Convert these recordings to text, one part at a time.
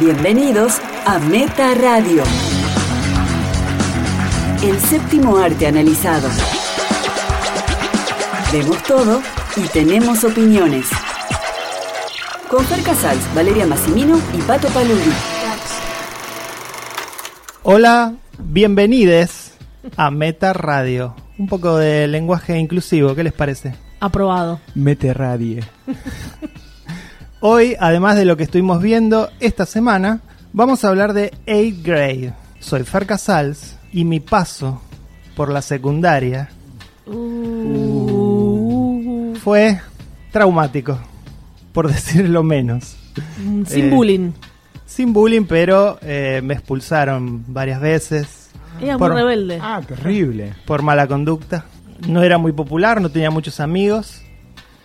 Bienvenidos a Meta Radio. El séptimo arte analizado. Vemos todo y tenemos opiniones. Con Fer Casals, Valeria Massimino y Pato Paludi. Hola, bienvenides a Meta Radio. Un poco de lenguaje inclusivo, ¿qué les parece? Aprobado. Mete radie. Hoy, además de lo que estuvimos viendo esta semana, vamos a hablar de 8th grade. Soy Fer Casals y mi paso por la secundaria Uh, fue traumático, por decirlo menos. mm, sin eh, bullying. Sin bullying, pero eh, me expulsaron varias veces Era por- muy rebelde. Ah, terrible. por mala conducta. No era muy popular, no tenía muchos amigos.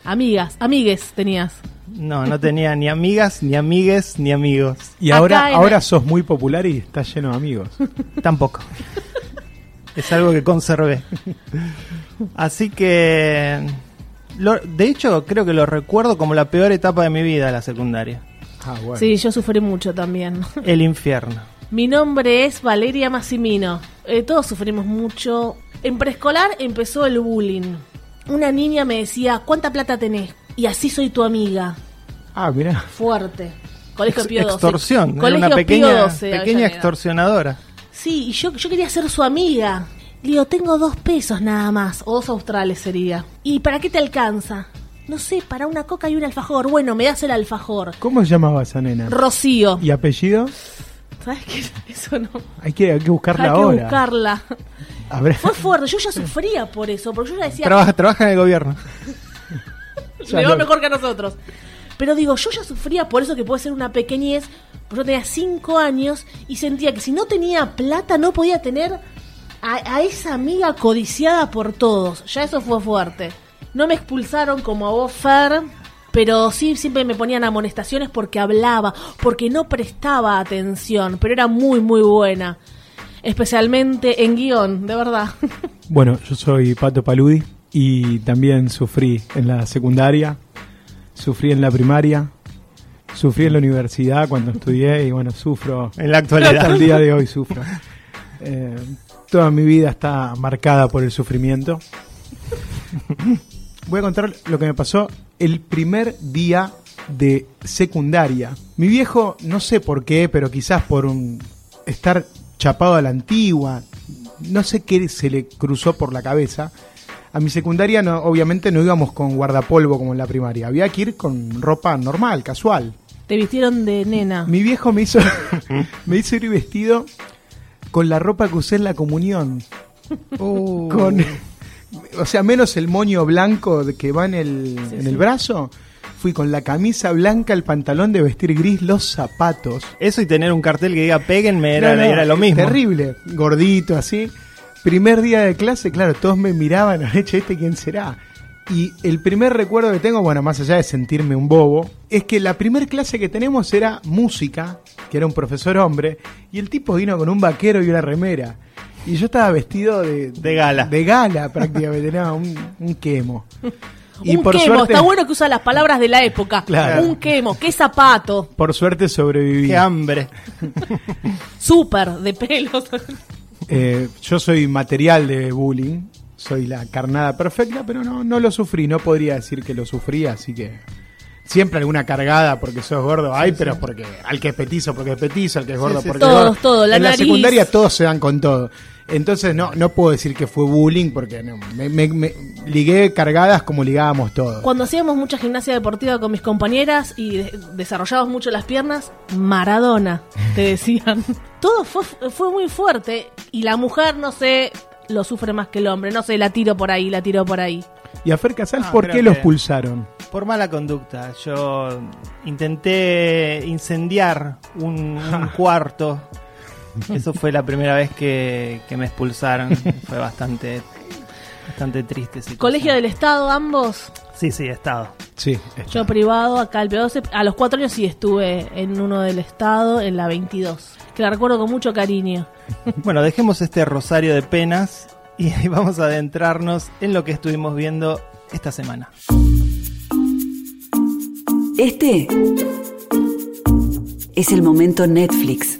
Amigas, amigues tenías. No, no tenía ni amigas, ni amigues, ni amigos. Y Acá ahora, en- ahora sos muy popular y estás lleno de amigos. Tampoco. es algo que conservé. Así que... lo- de hecho, creo que lo recuerdo como la peor etapa de mi vida, la secundaria. Ah, bueno. Sí, yo sufrí mucho también. El infierno. Mi nombre es Valeria Massimino. Eh, todos sufrimos mucho. En preescolar empezó el bullying. Una niña me decía, ¿cuánta plata tenés? Y así soy tu amiga. Ah, mirá. Fuerte. Colegio Ex- Pío XII. extorsión. Era Colegio una Pío pequeña, XII, pequeña Avellaneda. extorsionadora. Sí, y yo, yo quería ser su amiga. Le digo, tengo dos pesos nada más, o dos australes sería. ¿Y para qué te alcanza? No sé, para una coca y un alfajor. Bueno, me das el alfajor. ¿Cómo se llamaba esa nena? Rocío. ¿Y apellido? ¿Sabes qué? Eso no. Hay que, hay que buscarla Hay que ahora. buscarla. Fue fuerte, yo ya sufría por eso, porque yo ya decía, Trabaja, trabaja en el gobierno. Me va mejor que a nosotros. Pero digo, yo ya sufría por eso que puede ser una pequeñez, porque yo tenía cinco años y sentía que si no tenía plata no podía tener a, a esa amiga codiciada por todos. Ya eso fue fuerte. No me expulsaron como a vos, Fer, pero sí siempre me ponían amonestaciones porque hablaba, porque no prestaba atención, pero era muy, muy buena. Especialmente en guion, de verdad. Bueno, yo soy Pato Paludi y también sufrí en la secundaria, sufrí en la primaria, sufrí en la universidad cuando estudié y bueno, sufro. En la Hasta actualidad. el día de hoy sufro. Eh, toda mi vida está marcada por el sufrimiento. Voy a contar lo que me pasó el primer día de secundaria. Mi viejo, no sé por qué, pero quizás por un estar chapado a la antigua, no sé qué se le cruzó por la cabeza. A mi secundaria no, obviamente no íbamos con guardapolvo como en la primaria, había que ir con ropa normal, casual. Te vistieron de nena. Mi viejo me hizo, me hizo ir vestido con la ropa que usé en la comunión. Con, o sea, menos el moño blanco de que va en el, Sí, en sí. el brazo. Fui con la camisa blanca, el pantalón de vestir gris, los zapatos. Eso y tener un cartel que diga péguenme era, No, no, era lo mismo. Terrible, gordito así. Primer día de clase, claro, todos me miraban, "Che, ¿este quién será? Y el primer recuerdo que tengo, bueno, más allá de sentirme un bobo, es que la primer clase que tenemos era música, que era un profesor hombre, y el tipo vino con un vaquero y una remera. Y yo estaba vestido de, De gala. De gala prácticamente, no, un, un quemo. Y un por quemo, suerte, está bueno que usa las palabras de la época. Claro. Un quemo, qué zapato, por suerte sobreviví. Qué hambre. súper de pelos. Eh, yo soy material de bullying, soy la carnada perfecta, pero no, no lo sufrí, no podría decir que lo sufrí, así que siempre alguna cargada porque sos gordo, hay, pero porque al que es petizo porque es petizo, al que es gordo sí, porque Todos, es gordo. todo, la en la secundaria todos se dan con todo. Entonces no, no puedo decir que fue bullying porque no, me, me- me ligué cargadas como ligábamos todos. Cuando hacíamos mucha gimnasia deportiva con mis compañeras y de- desarrollábamos mucho las piernas, Maradona, te decían. Todo fue, fue muy fuerte y la mujer, no sé, lo sufre más que el hombre. No sé, la tiro por ahí, la tiro por ahí. Y a Fer Casal, Ah, ¿por qué los que- pulsaron? Por mala conducta. Yo intenté incendiar un, un cuarto. Eso fue la primera vez que, que me expulsaron. Fue bastante, bastante triste. Colegio del Estado, ambos. Sí, sí, estado. Sí, Yo privado, acá el P12. A los cuatro años sí estuve en uno del Estado, en la 22. Que la recuerdo con mucho cariño. Bueno, dejemos este rosario de penas y vamos a adentrarnos en lo que estuvimos viendo esta semana. Este Es el momento Netflix.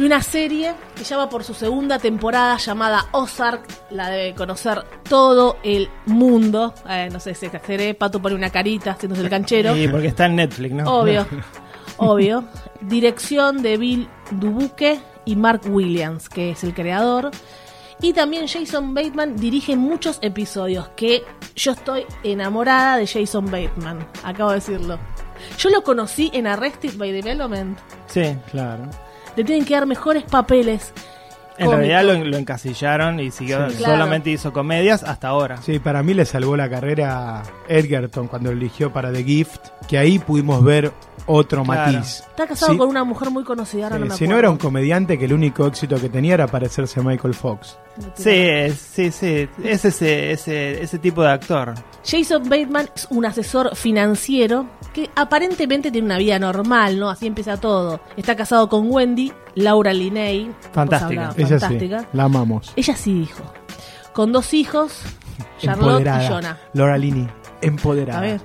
De una serie que ya va por su segunda temporada llamada Ozark, la debe conocer todo el mundo. Eh, no sé si exageré, Pato pone una carita haciéndose el canchero. Sí, porque está en Netflix, ¿no? Obvio, obvio. Dirección de Bill Dubuque y Mark Williams, que es el creador. Y también Jason Bateman dirige muchos episodios, que yo estoy enamorada de Jason Bateman, acabo de decirlo. Yo lo conocí en Arrested by Development. Sí. Claro. Le tienen que dar mejores papeles. En realidad lo, lo encasillaron y siguió, Sí. Claro. solamente hizo comedias hasta ahora. Sí, para mí le salvó la carrera Edgerton cuando eligió para The Gift, que ahí pudimos ver otro Claro. matiz. Está casado Sí, con una mujer muy conocida, ahora no me si no era un comediante que el único éxito que tenía era parecerse a Michael Fox. Sí, sí, sí. Es ese, ese, ese tipo de actor. Jason Bateman es un asesor financiero que aparentemente tiene una vida normal, ¿no? Así empieza todo. Está casado con Wendy, Laura Linney. Fantástica. Vos Ella fantástica. sí, la amamos. Ella sí dijo. Con dos hijos, Charlotte Empoderada. y Jonah. Laura Linney, empoderada. A ver.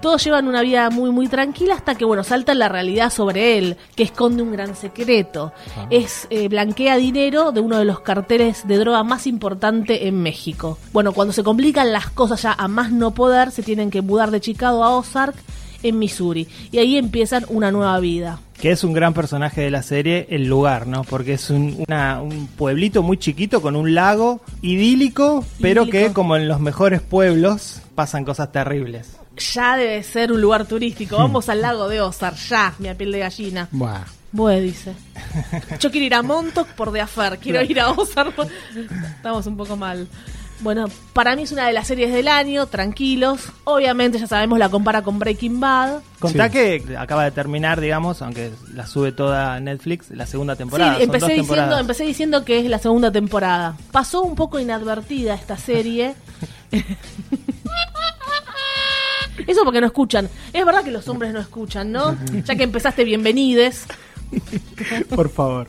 Todos llevan una vida muy muy tranquila hasta que bueno salta la realidad sobre él, que esconde un gran secreto. Ah. Es eh, blanquea dinero de uno de los carteles de droga más importante en México. Bueno, cuando se complican las cosas ya a más no poder, se tienen que mudar de Chicago a Ozark en Missouri y ahí empiezan una nueva vida. Que es un gran personaje de la serie, el lugar, ¿no? Porque es un, una- un pueblito muy chiquito con un lago idílico, pero Idílico. que como en los mejores pueblos pasan cosas terribles. Ya debe ser un lugar turístico. Vamos al lago de Ozark, ya, mi piel de gallina. Buah. Bue dice. Yo quiero ir a Montauk por de afer, quiero ir a Ozark. por- Estamos un poco mal. Bueno, para mí es una de las series del año, tranquilos. Obviamente, ya sabemos, la compara con Breaking Bad. Contá Sí. que acaba de terminar, digamos, aunque la sube toda Netflix, la segunda temporada. sí, Son empecé dos diciendo, temporadas. empecé diciendo que es la segunda temporada. Pasó un poco inadvertida esta serie. Eso porque no escuchan. Es verdad que los hombres no escuchan, ¿no? Ya que empezaste, bienvenides. Por favor.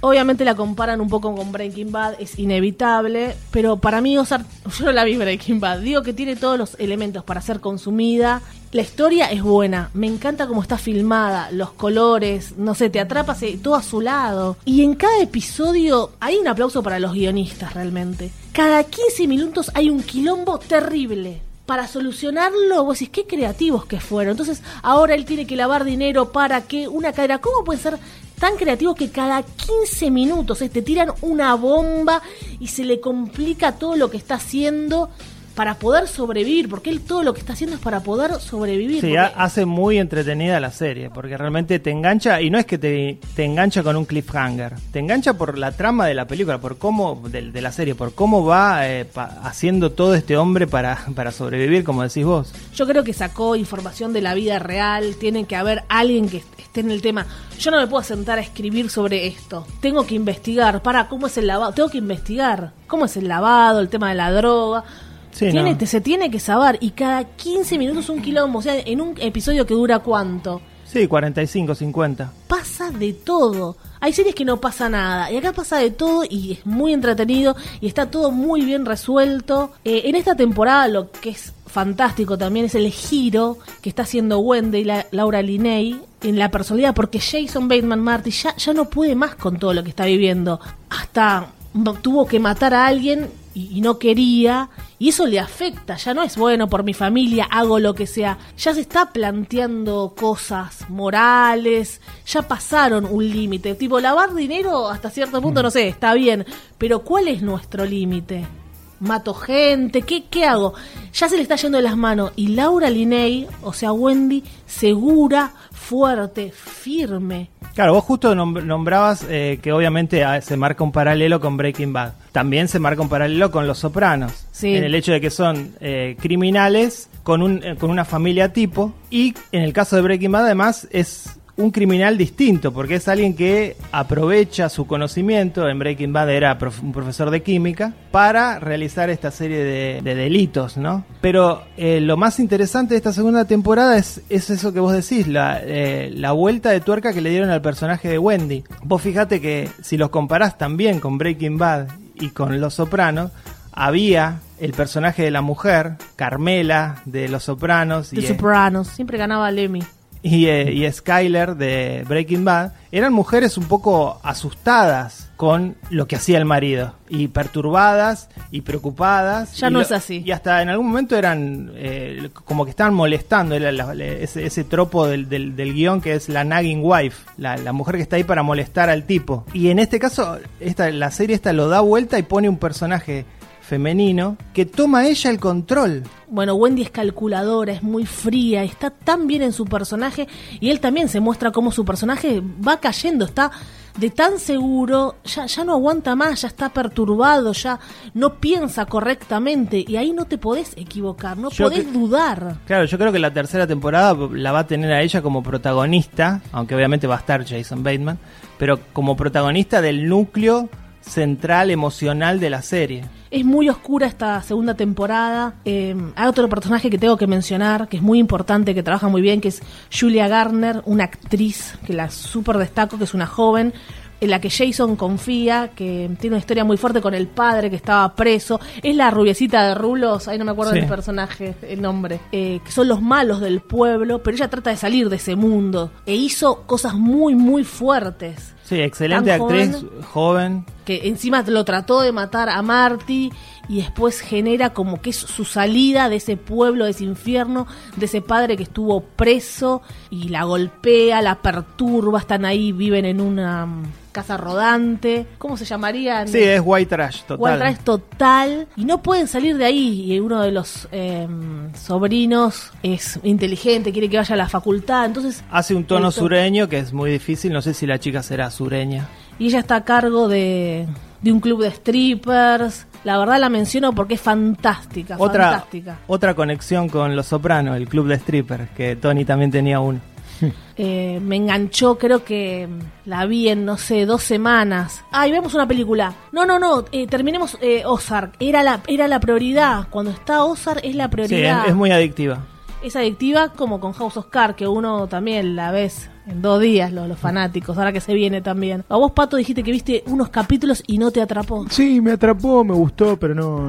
Obviamente la comparan un poco con Breaking Bad, es inevitable, pero para mí Ozark, yo no la vi Breaking Bad, digo que tiene todos los elementos para ser consumida. La historia es buena, me encanta cómo está filmada, los colores, no sé, te atrapas eh, todo a su lado. Y en cada episodio hay un aplauso para los guionistas realmente. Cada 15 minutos hay un quilombo terrible para solucionarlo, vos decís, qué creativos que fueron. Entonces, ahora él tiene que lavar dinero para que una cadera. ¿Cómo puede ser tan creativos que cada 15 minutos eh, te tiran una bomba y se le complica todo lo que está haciendo para poder sobrevivir? Porque él todo lo que está haciendo es para poder sobrevivir. Sí, porque- hace muy entretenida la serie, porque realmente te engancha, y no es que te, te engancha con un cliffhanger, te engancha por la trama de la película, por cómo, de, de la serie, por cómo va eh, pa- haciendo todo este hombre para, para sobrevivir, como decís vos. Yo creo que sacó información de la vida real, tiene que haber alguien que est- esté en el tema. Yo no me puedo sentar a escribir sobre esto. Tengo que investigar, para cómo es el lavado, tengo que investigar cómo es el lavado, el tema de la droga. Sí, Tiene- ¿no? te- se tiene que saber y cada 15 minutos un quilombo, o sea, en un episodio que dura cuánto. Sí, 45, 50. Pasa de todo. Hay series que no pasa nada. Y acá pasa de todo y es muy entretenido y está todo muy bien resuelto. Eh, en esta temporada lo que es fantástico también es el giro que está haciendo Wendy y la- Laura Linney en la personalidad. Porque Jason Bateman Marty ya, ya no puede más con todo lo que está viviendo. Hasta tuvo que matar a alguien y, y no quería. Y eso le afecta, ya no es bueno por mi familia, hago lo que sea. Ya se está planteando cosas morales, ya pasaron un límite. Tipo, lavar dinero hasta cierto punto, no sé, está bien. Pero ¿cuál es nuestro límite? Mato gente, ¿qué, ¿qué hago? Ya se le está yendo de las manos. Y Laura Linney, o sea, Wendy, segura, fuerte, firme. Claro, vos justo nom- nombrabas eh, que obviamente ah, se marca un paralelo con Breaking Bad. También se marca un paralelo con Los Sopranos. Sí. En el hecho de que son eh, criminales con, un, eh, con una familia tipo. Y en el caso de Breaking Bad, además, es un criminal distinto, porque es alguien que aprovecha su conocimiento, en Breaking Bad era prof- un profesor de química, para realizar esta serie de, de delitos, ¿no? Pero eh, lo más interesante de esta segunda temporada es, es eso que vos decís, la, eh, la vuelta de tuerca que le dieron al personaje de Wendy. Vos fijate que si los comparás también con Breaking Bad y con Los Sopranos, había el personaje de la mujer, Carmela, de Los Sopranos, De y, Sopranos. Siempre ganaba Lemmy. Y, eh, y Skyler de Breaking Bad, eran mujeres un poco asustadas con lo que hacía el marido, y perturbadas y preocupadas. Ya y no es así. Y hasta en algún momento eran eh, como que estaban molestando, era la- la- ese, ese tropo del, del, del guion que es la nagging wife, la, la mujer que está ahí para molestar al tipo. Y en este caso, esta, la serie esta lo da vuelta y pone un personaje femenino que toma ella el control. Bueno, Wendy es calculadora, es muy fría, está tan bien en su personaje y él también se muestra como su personaje va cayendo, está de tan seguro, ya, ya no aguanta más, ya está perturbado, ya no piensa correctamente y ahí no te podés equivocar, no Yo podés que- dudar. Claro, yo creo que la tercera temporada la va a tener a ella como protagonista, aunque obviamente va a estar Jason Bateman, pero como protagonista del núcleo central emocional de la serie. Es muy oscura esta segunda temporada. Eh, hay otro personaje que tengo que mencionar, que es muy importante, que trabaja muy bien, que es Julia Garner, una actriz que la super destaco, que es una joven en la que Jason confía, que tiene una historia muy fuerte con el padre que estaba preso. Es la rubiecita de rulos, ahí no me acuerdo Sí. del personaje, el nombre, eh, que son los malos del pueblo, pero ella trata de salir de ese mundo e hizo cosas muy, muy fuertes Sí, excelente Tan actriz, joven. joven. que encima lo trató de matar a Marty y después genera como que es su salida de ese pueblo, de ese infierno, de ese padre que estuvo preso y la golpea, la perturba, están ahí, viven en una casa rodante, ¿cómo se llamaría? Sí, es white trash, total. Walter es total y no pueden salir de ahí y uno de los eh, sobrinos es inteligente, quiere que vaya a la facultad, entonces Hace un tono sureño que es muy difícil, no sé si la chica será sureña. y ella está a cargo de, de un club de strippers. La verdad la menciono porque es fantástica, Otra, fantástica. otra conexión con Los Sopranos, el club de strippers, que Tony también tenía uno. Eh, me enganchó, creo que la vi en, no sé, dos semanas. Ah, y vemos una película. No, no, no, eh, terminemos eh, Ozark. Era la, era la prioridad. Cuando está Ozark es la Sí, es, prioridad. es muy adictiva. Es adictiva como con House of Cards, que uno también la ves en dos días, los, los fanáticos, ahora que se viene también. A vos, Pato, dijiste que viste unos capítulos y no te atrapó. Sí, me atrapó, me gustó, pero no,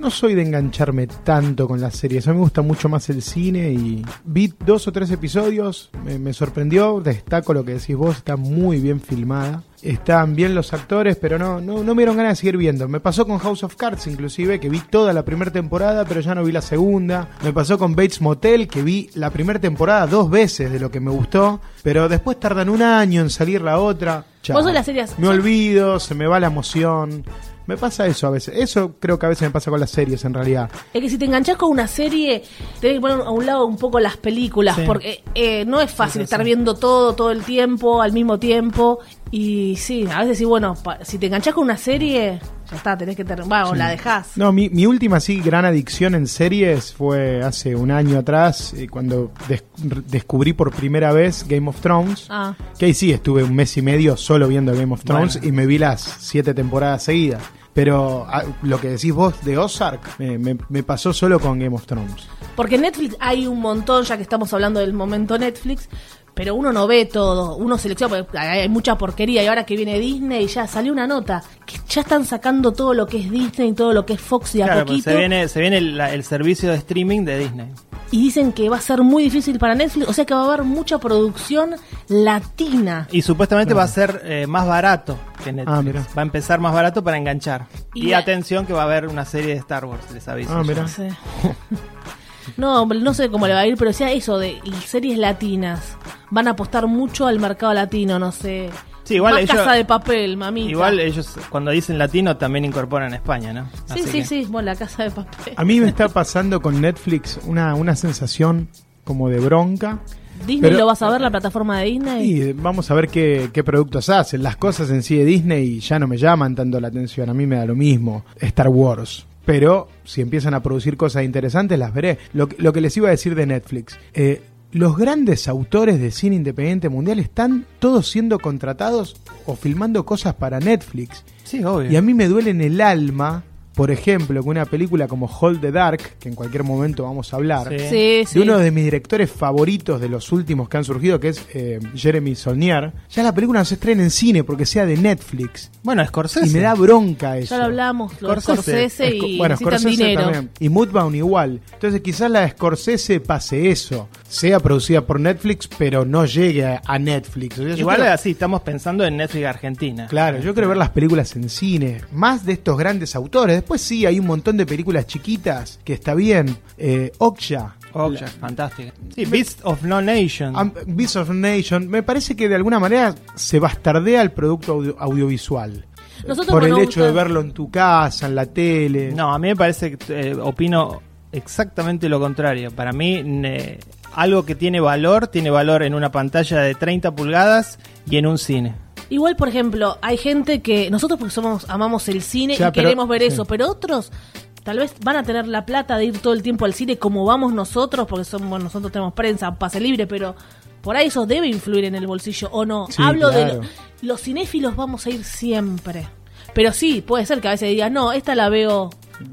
no, soy de engancharme tanto con las series. A mí me gusta mucho más el cine y vi dos o tres episodios, me, me sorprendió, destaco lo que decís vos, está muy bien filmada. Están bien los actores, pero no, no, no me dieron ganas de seguir viendo. Me pasó con House of Cards, inclusive, que vi toda la primera temporada, pero ya no vi la segunda. Me pasó con Bates Motel, que vi la primera temporada dos veces de lo que me gustó, pero después tardan un año en salir la otra. Chao. Vos sos las series- Me olvido, se me va la emoción. Me pasa eso a veces. Eso creo que a veces me pasa con las series en realidad. Es que si te enganchás con una serie, tenés que poner a un lado un poco las películas, Sí. porque eh, no es fácil Sí, estar viendo todo, todo el tiempo, al mismo tiempo. Y sí, a veces sí, bueno, pa- si te enganchás con una serie, ya está, tenés que terminar, o la dejás. No, mi, mi última sí gran adicción en series fue hace un año atrás, eh, cuando des- descubrí por primera vez Game of Thrones. Ah. Que ahí sí, estuve un mes y medio solo viendo Game of Thrones Bueno. y me vi las siete temporadas seguidas. Pero ah, lo que decís vos de Ozark me, me- me pasó solo con Game of Thrones. Porque Netflix hay un montón, ya que estamos hablando del momento Netflix, pero uno no ve todo, uno selecciona, porque hay mucha porquería y ahora que viene Disney ya salió una nota, que ya están sacando todo lo que es Disney, todo lo que es Fox y a Claro, pues poquito, se viene, se viene el, servicio de streaming de Disney. y dicen que va a ser muy difícil para Netflix, o sea que va a haber mucha producción latina. Y supuestamente va a ser eh, más barato que Netflix. Ah, mira. Va a empezar más barato para enganchar. Y Y, la- atención que va a haber una serie de Star Wars, les aviso. Ah, mira. No sé. No, hombre, no sé cómo le va a ir, pero sea eso de series latinas. Van a apostar mucho al mercado latino, no sé. Sí, igual Más ellos- casa de papel, mamita. Igual ellos cuando dicen latino también incorporan España, ¿no? Sí, Así sí, que- sí, bueno, la casa de papel. A mí me está pasando con Netflix una, una sensación como de bronca. Disney Pero- lo vas a ver, la plataforma de Disney. Y vamos a ver qué, qué productos hacen. Las cosas en sí de Disney ya no me llaman tanto la atención. A mí me da lo mismo. Star Wars. Pero si empiezan a producir cosas interesantes, las veré. Lo, que- lo que les iba a decir de Netflix. eh, los grandes autores de cine independiente mundial están todos siendo contratados o filmando cosas para Netflix. Sí, obvio. Y a mí me duele en el alma por ejemplo, que una película como Hold the Dark, que en cualquier momento vamos a hablar, Sí. Sí, sí. de uno de mis directores favoritos de los últimos que han surgido, que es eh, Jeremy Saulnier, ya la película no se estrena en cine porque sea de Netflix. Bueno, Scorsese. Y me da bronca eso. Ya lo hablamos, Scorsese. Y bueno, Scorsese dinero. también. Y Mudbound igual. Entonces quizás la de Scorsese pase eso. Sea producida por Netflix, pero no llegue a, Netflix. O sea, yo Igual así, estamos pensando en Netflix Argentina. Claro, yo quiero ver las películas en cine, más de estos grandes autores. Después sí, hay un montón de películas chiquitas que está bien. Eh, Okja, ya, fantástica. Sí, Beast of No Nation. Beasts of Nation, me parece que de alguna manera se bastardea el producto audio- audiovisual. Nosotros por el hecho de verlo en tu casa, en la tele. No, a mí me parece que eh, opino exactamente lo contrario. Para mí, ne- algo que tiene valor, tiene valor en una pantalla de 30 pulgadas y en un cine. Igual, por ejemplo, hay gente que nosotros porque somos amamos el cine Ya, y pero- queremos ver sí. eso, pero otros tal vez van a tener la plata de ir todo el tiempo al cine como vamos nosotros, porque somos nosotros tenemos prensa, pase libre, pero por ahí eso debe influir en el bolsillo o no. Sí, Hablo de lo- los cinéfilos vamos a ir siempre. Pero sí, puede ser que a veces digas, no, esta la veo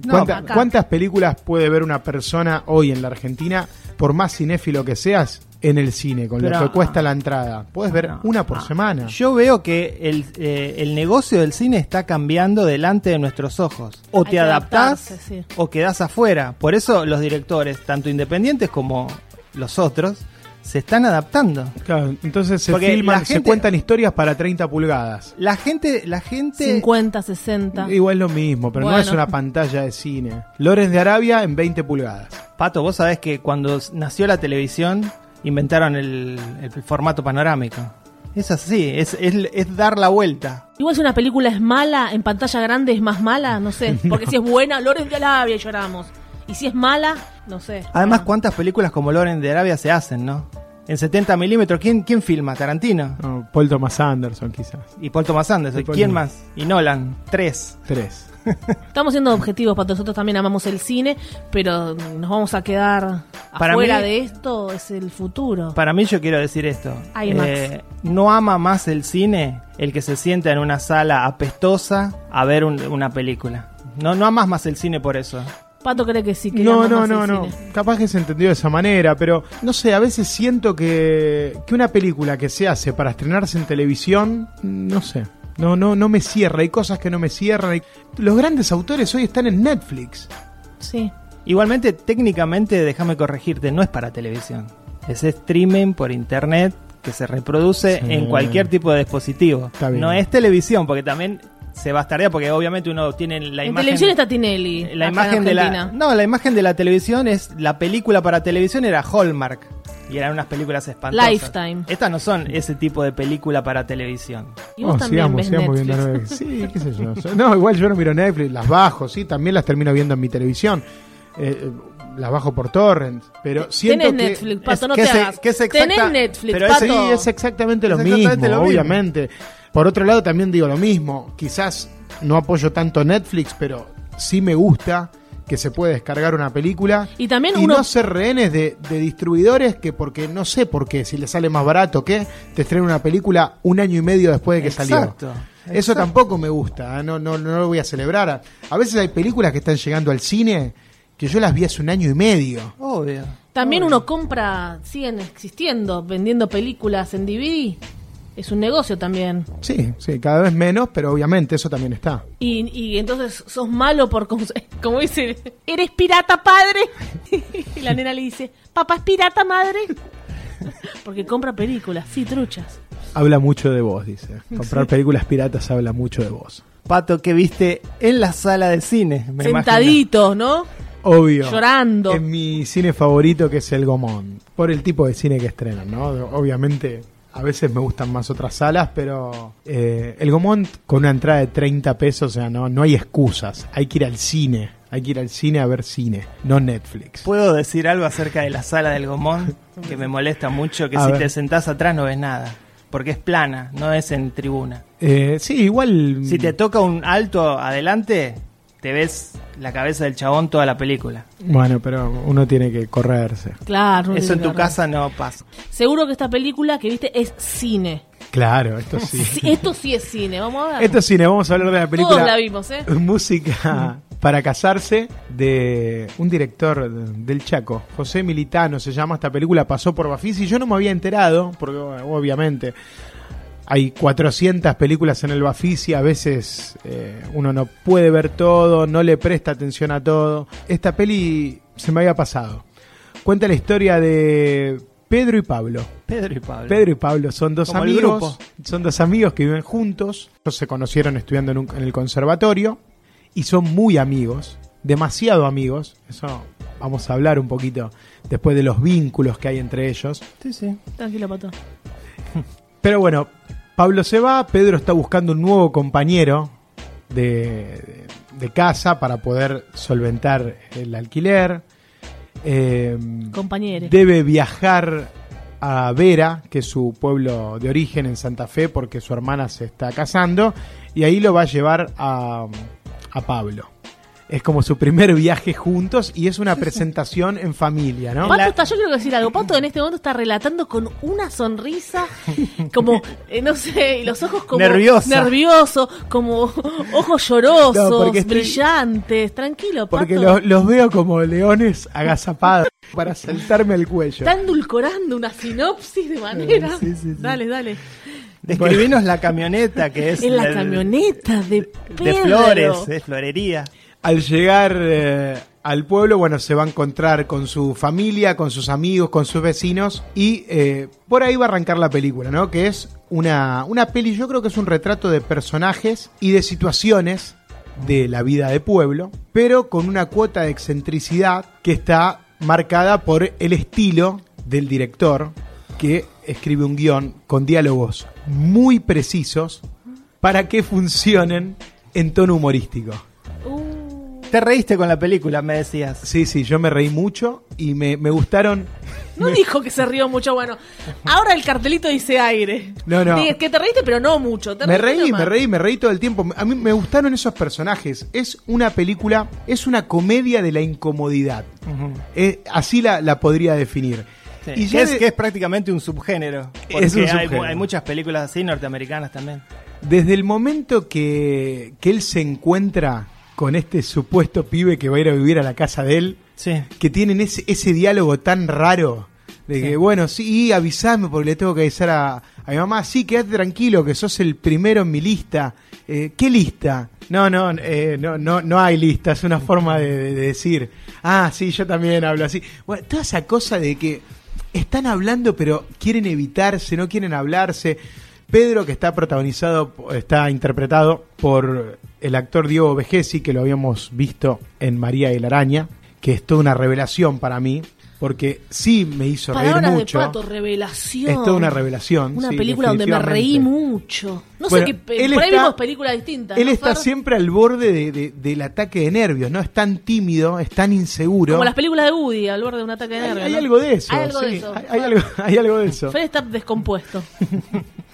¿Cuánta- acá. ¿Cuántas películas puede ver una persona hoy en la Argentina, por más cinéfilo que seas, en el cine, con lo Pero- que cuesta la entrada? Puedes ver No. una por semana. Yo veo que el, eh, el negocio del cine está cambiando delante de nuestros ojos. O Hay te adaptás sí. o quedás afuera. Por eso los directores, tanto independientes como los otros, se están adaptando. Claro, entonces se Porque filman, se cuentan historias para 30 pulgadas. La gente, la gente 50, 60. Igual lo mismo, pero no es una pantalla de cine. Lores de Arabia en 20 pulgadas. Pato, vos sabés que cuando nació la televisión inventaron el, el formato panorámico. Es así, es, es, es dar la vuelta. Igual si una película es mala, en pantalla grande es más mala, no sé. Porque si es buena, Loren de Arabia y lloramos. Y si es mala, no sé. Además, Ah. ¿cuántas películas como Loren de Arabia se hacen, no? En 70 milímetros, ¿quién, ¿quién filma? ¿Tarantino? No, Paul Thomas Anderson quizás. Y Paul Thomas Anderson. Y Paul ¿Quién más? Y Nolan. Tres. Tres. Estamos siendo objetivos, para nosotros también amamos el cine, pero nos vamos a quedar Para afuera mí- de esto, es el futuro. Para mí yo quiero decir esto. Eh, no ama más el cine el que se sienta en una sala apestosa a ver un- una película. No, no amas más el cine por eso. Pato cree que sí, que No, no, no, no. cine. Capaz que se entendió de esa manera, pero no sé, a veces siento que, que una película que se hace para estrenarse en televisión, no sé. No, no, no me cierra, hay cosas que no me cierran. hay- Los grandes autores hoy están en Netflix. Sí. Igualmente, técnicamente, déjame corregirte, no es para televisión. Es streaming por internet que se reproduce Sí. en cualquier tipo de dispositivo. Está bien. No es televisión, porque también se bastardea, porque obviamente uno tiene la en imagen... televisión está Tinelli. La imagen en de la no la imagen de la televisión es la película para televisión era Hallmark y eran unas películas espantosas. Lifetime. Estas no son ese tipo de película para televisión. Y vos Oh, también sigamos, ves sigamos Netflix. viendo Netflix. Sí, qué sé yo. No, igual yo no miro Netflix, las bajo, sí, también las termino viendo en mi televisión. Eh, eh, las bajo por torrent, pero siento Tenés que Netflix, Pato, es no que te se- hagas. que es exacta- Tenés Netflix, pero es- Pato. Sí, es exactamente lo Es mismo, exactamente lo mismo. obviamente. Por otro lado, también digo lo mismo. Quizás no apoyo tanto Netflix, pero sí me gusta que se puede descargar una película Y también y uno- no ser rehenes de, de distribuidores que porque no sé por qué, si les sale más barato que te estrenen una película un año y medio después de que Exacto, salió. Eso exacto. tampoco me gusta, ¿eh? no, no, no lo voy a celebrar. A veces hay películas que están llegando al cine que yo las vi hace un año y medio. Obvio. También Obvio. uno compra, siguen existiendo, vendiendo películas en DVD. Es un negocio también. Sí, sí, cada vez menos, pero obviamente eso también está. Y, y entonces sos malo por, como dice, ¿eres pirata, padre? y la nena le dice, ¿papá es pirata, madre? Porque compra películas, sí, truchas. Habla mucho de vos, dice. Comprar películas piratas habla mucho de vos. Pato que viste en la sala de cine, me imagino. Sentaditos, ¿no? Obvio. Llorando. En mi cine favorito que es el Gomón. Por el tipo de cine que estrenan, ¿no? Obviamente, a veces me gustan más otras salas, pero eh, el Gomont con una entrada de 30 pesos, o sea, no, no hay excusas. Hay que ir al cine. Hay que ir al cine a ver cine, no Netflix. ¿Puedo decir algo acerca de la sala del Gomón? Que me molesta mucho, que A si ver. te sentás atrás no ves nada. Porque es plana, no es en tribuna. Eh, sí, igual. Si te toca un alto adelante, te ves la cabeza del chabón toda la película. Bueno, pero uno tiene que correrse. Claro. Eso en tu casa no pasa. Seguro que esta película que viste es cine. Claro, esto sí. Sí, esto sí es cine, vamos a ver. Esto es cine, vamos a hablar de la película. Todos la vimos, ¿eh? Música para casarse de un director del Chaco, José Militano se llama esta película, pasó por Bafisi y yo no me había enterado, porque obviamente hay 400 películas en el Bafisi, a veces eh, uno no puede ver todo, no le presta atención a todo. Esta peli se me había pasado. Cuenta la historia de Pedro y Pablo. Pedro y Pablo. Pedro y Pablo son dos Como el amigos, grupo. son dos amigos que viven juntos. Ellos se conocieron estudiando en, un- en el conservatorio y son muy amigos, demasiado amigos. Eso vamos a hablar un poquito después de los vínculos que hay entre ellos. Sí, sí. Tranquilo, pato. Pero bueno, Pablo se va, Pedro está buscando un nuevo compañero de, de casa para poder solventar el alquiler. Eh, Compañeros. debe viajar a Vera, que es su pueblo de origen en Santa Fe, porque su hermana se está casando, y ahí lo va a llevar a, a Pablo. Es como su primer viaje juntos y es una presentación en familia, ¿no? Pato está, yo quiero decir algo. Pato en este momento está relatando con una sonrisa, como, eh, no sé, y los ojos como. Nerviosa. Nervioso, como ojos llorosos, No, porque estoy- brillantes. Tranquilo, Pato. Porque los, los veo como leones agazapados para saltarme al cuello. Está endulcorando una sinopsis de manera. Sí, sí, sí. Dale, dale. Describinos la camioneta que es En la camioneta de de Pedro. flores, de florería. Al llegar eh, al pueblo, bueno, se va a encontrar con su familia, con sus amigos, con sus vecinos y eh, por ahí va a arrancar la película, ¿no? Que es una, una peli, yo creo que es un retrato de personajes y de situaciones de la vida de pueblo, pero con una cuota de excentricidad que está marcada por el estilo del director que escribe un guion con diálogos muy precisos para que funcionen en tono humorístico. Uh, Te reíste con la película, me decías. Sí, sí, yo me reí mucho y me, me gustaron. no dijo que se rió mucho. Bueno, ahora el cartelito dice aire. No, no. Diga, que te reíste, pero no mucho. Te Me reí, nomás. me reí, me reí todo el tiempo. A mí me gustaron esos personajes. Es una película, es una comedia de la incomodidad. Eh, así la, la podría definir. Sí, Y que, ya es, de- que es prácticamente un subgénero. Porque Es un hay, subgénero. hay muchas películas así norteamericanas también. Desde el momento que, que él se encuentra con este supuesto pibe que va a ir a vivir a la casa de él, Sí. que tienen ese, ese diálogo tan raro de que, bueno, sí, avísame porque le tengo que avisar a, a mi mamá, sí, quédate tranquilo que sos el primero en mi lista. Eh, ¿Qué lista? No, no, eh, no, no, no hay lista, es una forma de, de- de decir, ah, sí, yo también hablo así. Bueno, toda esa cosa de que están hablando pero quieren evitarse, no quieren hablarse. Pedro, que está protagonizado, está interpretado por el actor Diego Vegesi, que lo habíamos visto en María y la Araña, que es toda una revelación para mí, porque sí me hizo reír Palabras mucho. de pato, revelación. Es toda una revelación. Una sí, película donde me reí mucho. No Bueno, sé qué. él Por ahí está- vimos películas distintas. Él ¿no, está Fer? siempre al borde de- de- del ataque de nervios, ¿no? Es tan tímido, es tan inseguro. Como las películas de Woody, al borde de un ataque de hay, nervios. hay ¿no? algo de eso. Hay algo sí, de eso. hay- hay algo, hay algo de eso. Fer está descompuesto.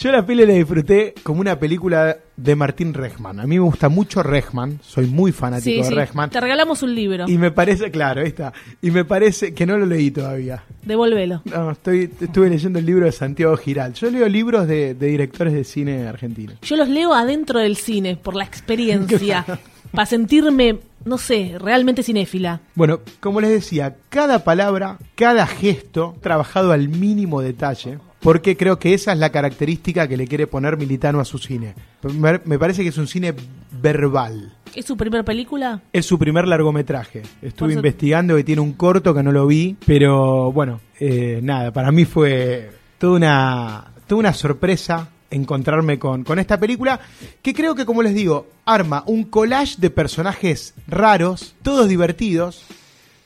Yo la peli la disfruté como una película de Martín Rechman. A mí me gusta mucho Rechman, soy muy fanático Sí, de sí. Rechman. Te regalamos un libro. Y me parece, claro, ahí está. Y me parece que no lo leí todavía. Devuélvelo. No, estoy, estuve leyendo el libro de Santiago Giral. Yo leo libros de, de directores de cine argentinos. Yo los leo adentro del cine, por la experiencia. para sentirme, no sé, realmente cinéfila. Bueno, como les decía, cada palabra, cada gesto, trabajado al mínimo detalle, porque creo que esa es la característica que le quiere poner Militano a su cine. Me, parece que es un cine verbal. ¿Es su primera película? Es su primer largometraje. Estuve eso- investigando que tiene un corto que no lo vi, pero bueno, eh, nada, para mí fue toda una, toda una sorpresa encontrarme con, con esta película, que creo que, como les digo, arma un collage de personajes raros, todos divertidos,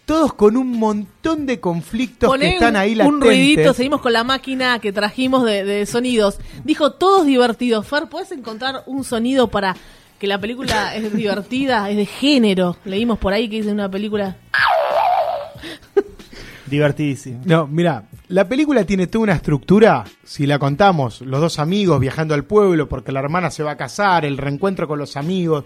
todos con un montón de conflictos Poné que están ahí latentes. un ruidito, seguimos con la máquina que trajimos de, de sonidos. Dijo todos divertidos. Fer, ¿puedes encontrar un sonido para que la película es divertida? Es de género. Leímos por ahí que dice una película. Divertidísimo. No, mira, la película tiene toda una estructura, si la contamos, los dos amigos viajando al pueblo porque la hermana se va a casar, el reencuentro con los amigos,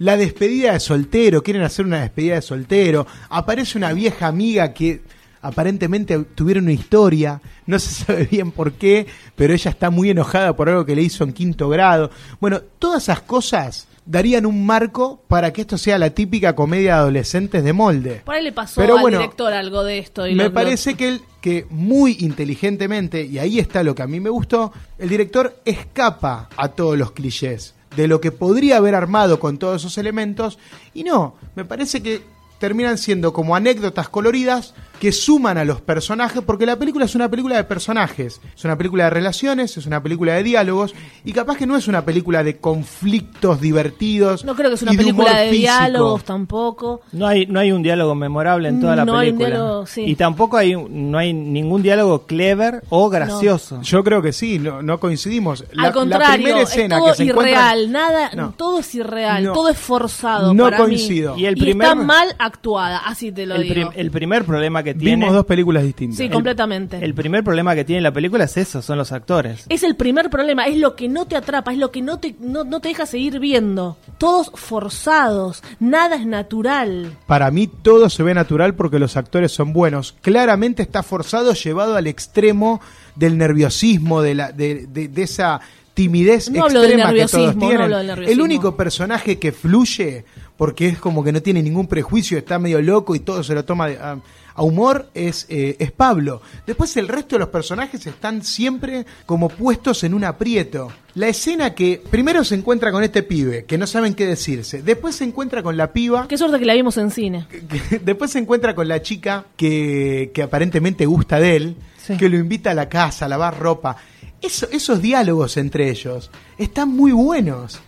la despedida de soltero, quieren hacer una despedida de soltero, aparece una vieja amiga que aparentemente tuvieron una historia, no se sabe bien por qué, pero ella está muy enojada por algo que le hizo en quinto grado. Bueno, todas esas cosas darían un marco para que esto sea la típica comedia de adolescentes de molde. Por ahí le pasó Pero al bueno, director algo de esto. Y Me lo- lo- parece que, él- que muy inteligentemente, y ahí está lo que a mí me gustó, el director escapa a todos los clichés de lo que podría haber armado con todos esos elementos, y no, me parece que terminan siendo como anécdotas coloridas que suman a los personajes, porque la película es una película de personajes, es una película de relaciones, es una película de diálogos, y capaz que no es una película de conflictos divertidos. No creo que es una película de físico. diálogos tampoco. No hay, no hay un diálogo memorable en toda la No hay un película. diálogo, sí. Y tampoco hay, un- no hay ningún diálogo clever o gracioso. Yo creo que sí, no, no coincidimos. La- Al contrario, la primera es todo que se encuentran- irreal, nada, No. todo es irreal, No. todo es forzado. No para coincido. Mí. Y el Y primer- está mal actuada, así te lo el, digo. prim- el primer problema que tiene. Vimos dos películas distintas. sí, el- completamente. El primer problema que tiene la película es eso, son los actores. es el primer problema, es lo que no te atrapa, es lo que no te, no, no te deja seguir viendo. Todos forzados, nada es natural. Para mí todo se ve natural porque los actores son buenos. Claramente está forzado, llevado al extremo del nerviosismo, de, la, de, de- de esa timidez No hablo del extrema que todos nerviosismo, no tienen. hablo del nerviosismo. El único personaje que fluye, porque es como que no tiene ningún prejuicio, está medio loco y todo se lo toma de- a, a humor, es, eh, es Pablo. Después el resto de los personajes están siempre como puestos en un aprieto. La escena que primero se encuentra con este pibe, que no saben qué decirse. Después se encuentra con la piba Qué suerte que la vimos en cine. que después se encuentra con la chica que, que aparentemente gusta de él, Sí. que lo invita a la casa a lavar ropa. Eso- esos diálogos entre ellos están muy buenos.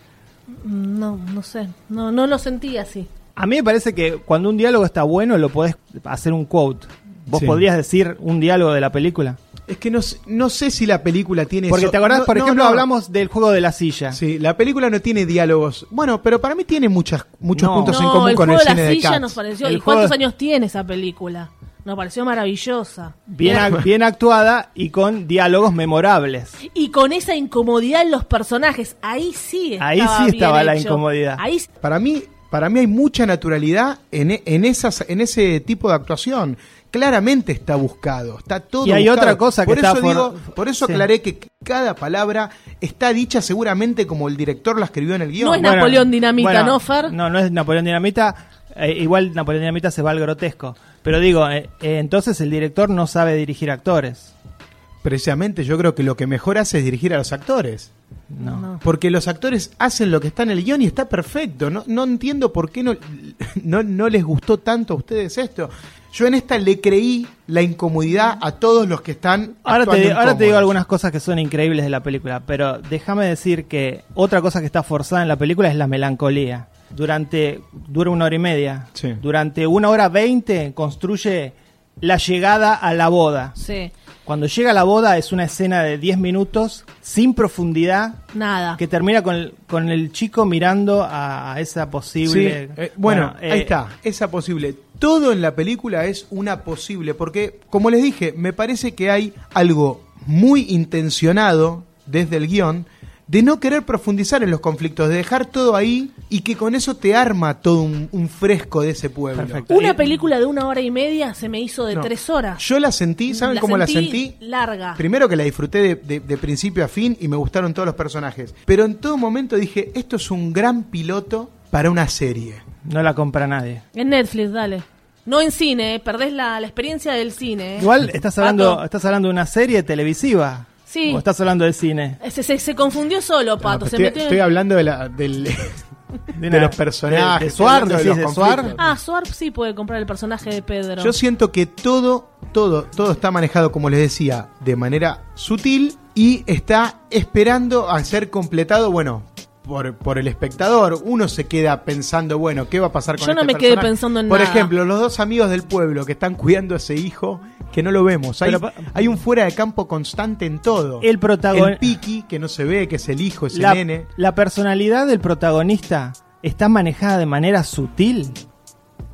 No, no sé, no, no lo sentí así. A mí me parece que cuando un diálogo está bueno lo podés hacer un quote. Vos Sí. podrías decir un diálogo de la película. Es que no, sé- no sé si la película tiene Porque eso. te acordás, No, por no, ejemplo, no. hablamos del juego de la silla. Sí, la película no tiene diálogos. Bueno, pero para mí tiene muchas, muchos No. puntos en no, común el con juego el de cine la de silla Cats. nos pareció. El ¿Y cuántos juego años tiene esa película? Nos pareció maravillosa. Bien, ac- bien actuada y con diálogos memorables. Y con esa incomodidad en los personajes, ahí sí estaba Ahí sí bien estaba la hecho. incomodidad. Ahí Para mí, para mí hay mucha naturalidad en, e- en, esas, en ese tipo de actuación. Claramente está buscado, está todo Y hay buscado. otra cosa que por está eso por- digo, por eso sí. aclaré que cada palabra está dicha seguramente como el director la escribió en el guion. No es Napoleón Dinamita, ¿no, Fer? No, no es Napoleón Dinamita. Eh, igual Napoleón Dinamita se va al grotesco. Pero digo, eh, eh, entonces el director no sabe dirigir actores. Precisamente yo creo que lo que mejor hace es dirigir a los actores. No. No. Porque los actores hacen lo que está en el guion y está perfecto. No, no entiendo por qué no, no, no les gustó tanto a ustedes esto. Yo en esta le creí la incomodidad a todos los que están. Ahora te, ahora te digo algunas cosas que son increíbles de la película, pero déjame decir que otra cosa que está forzada en la película es la melancolía. Durante, dura una hora y media. Sí. Durante una hora veinte construye la llegada a la boda. Sí, Cuando llega a la boda es una escena de 10 minutos sin profundidad nada. que termina con el, con el chico mirando a, a esa Sí, posible... eh, bueno, eh, ahí está, esa posible. Todo en la película es una posible, porque, como les dije, me parece que hay algo muy intencionado desde el guion de no querer profundizar en los conflictos, de dejar todo ahí y que con eso te arma todo un, un fresco de ese pueblo. Perfecto. Una Y- película de una hora y media se me hizo de No. tres horas. Yo la sentí, ¿saben La cómo la sentí larga. Primero que la disfruté de, de- de principio a fin y me gustaron todos los personajes. Pero en todo momento dije, esto es un gran piloto para una serie. No la compra nadie. En Netflix, dale. No en cine, eh, perdés la, la experiencia del cine. eh. Igual estás hablando, Pato. estás hablando de una serie televisiva. Sí. O estás hablando de cine. Se, se- se confundió solo, Pato. No, se estoy, metió en- estoy hablando de, la, del, De, los personajes. De, de Suar, de los de Suar. Ah, Swarp sí puede comprar el personaje de Pedro. Yo siento que todo, todo, todo está manejado, como les decía, de manera sutil y está esperando a ser completado, bueno, por, por el espectador. Uno se queda pensando, bueno, ¿qué va a pasar con Yo no este me quedé personaje? pensando en Por nada. ejemplo, los dos amigos del pueblo que están cuidando a ese hijo, que no lo vemos. Hay, Pero pa- hay un fuera de campo constante en todo. El protagon- El Piki, que no se ve, que es el hijo, ese La, nene. la personalidad del protagonista está manejada de manera sutil.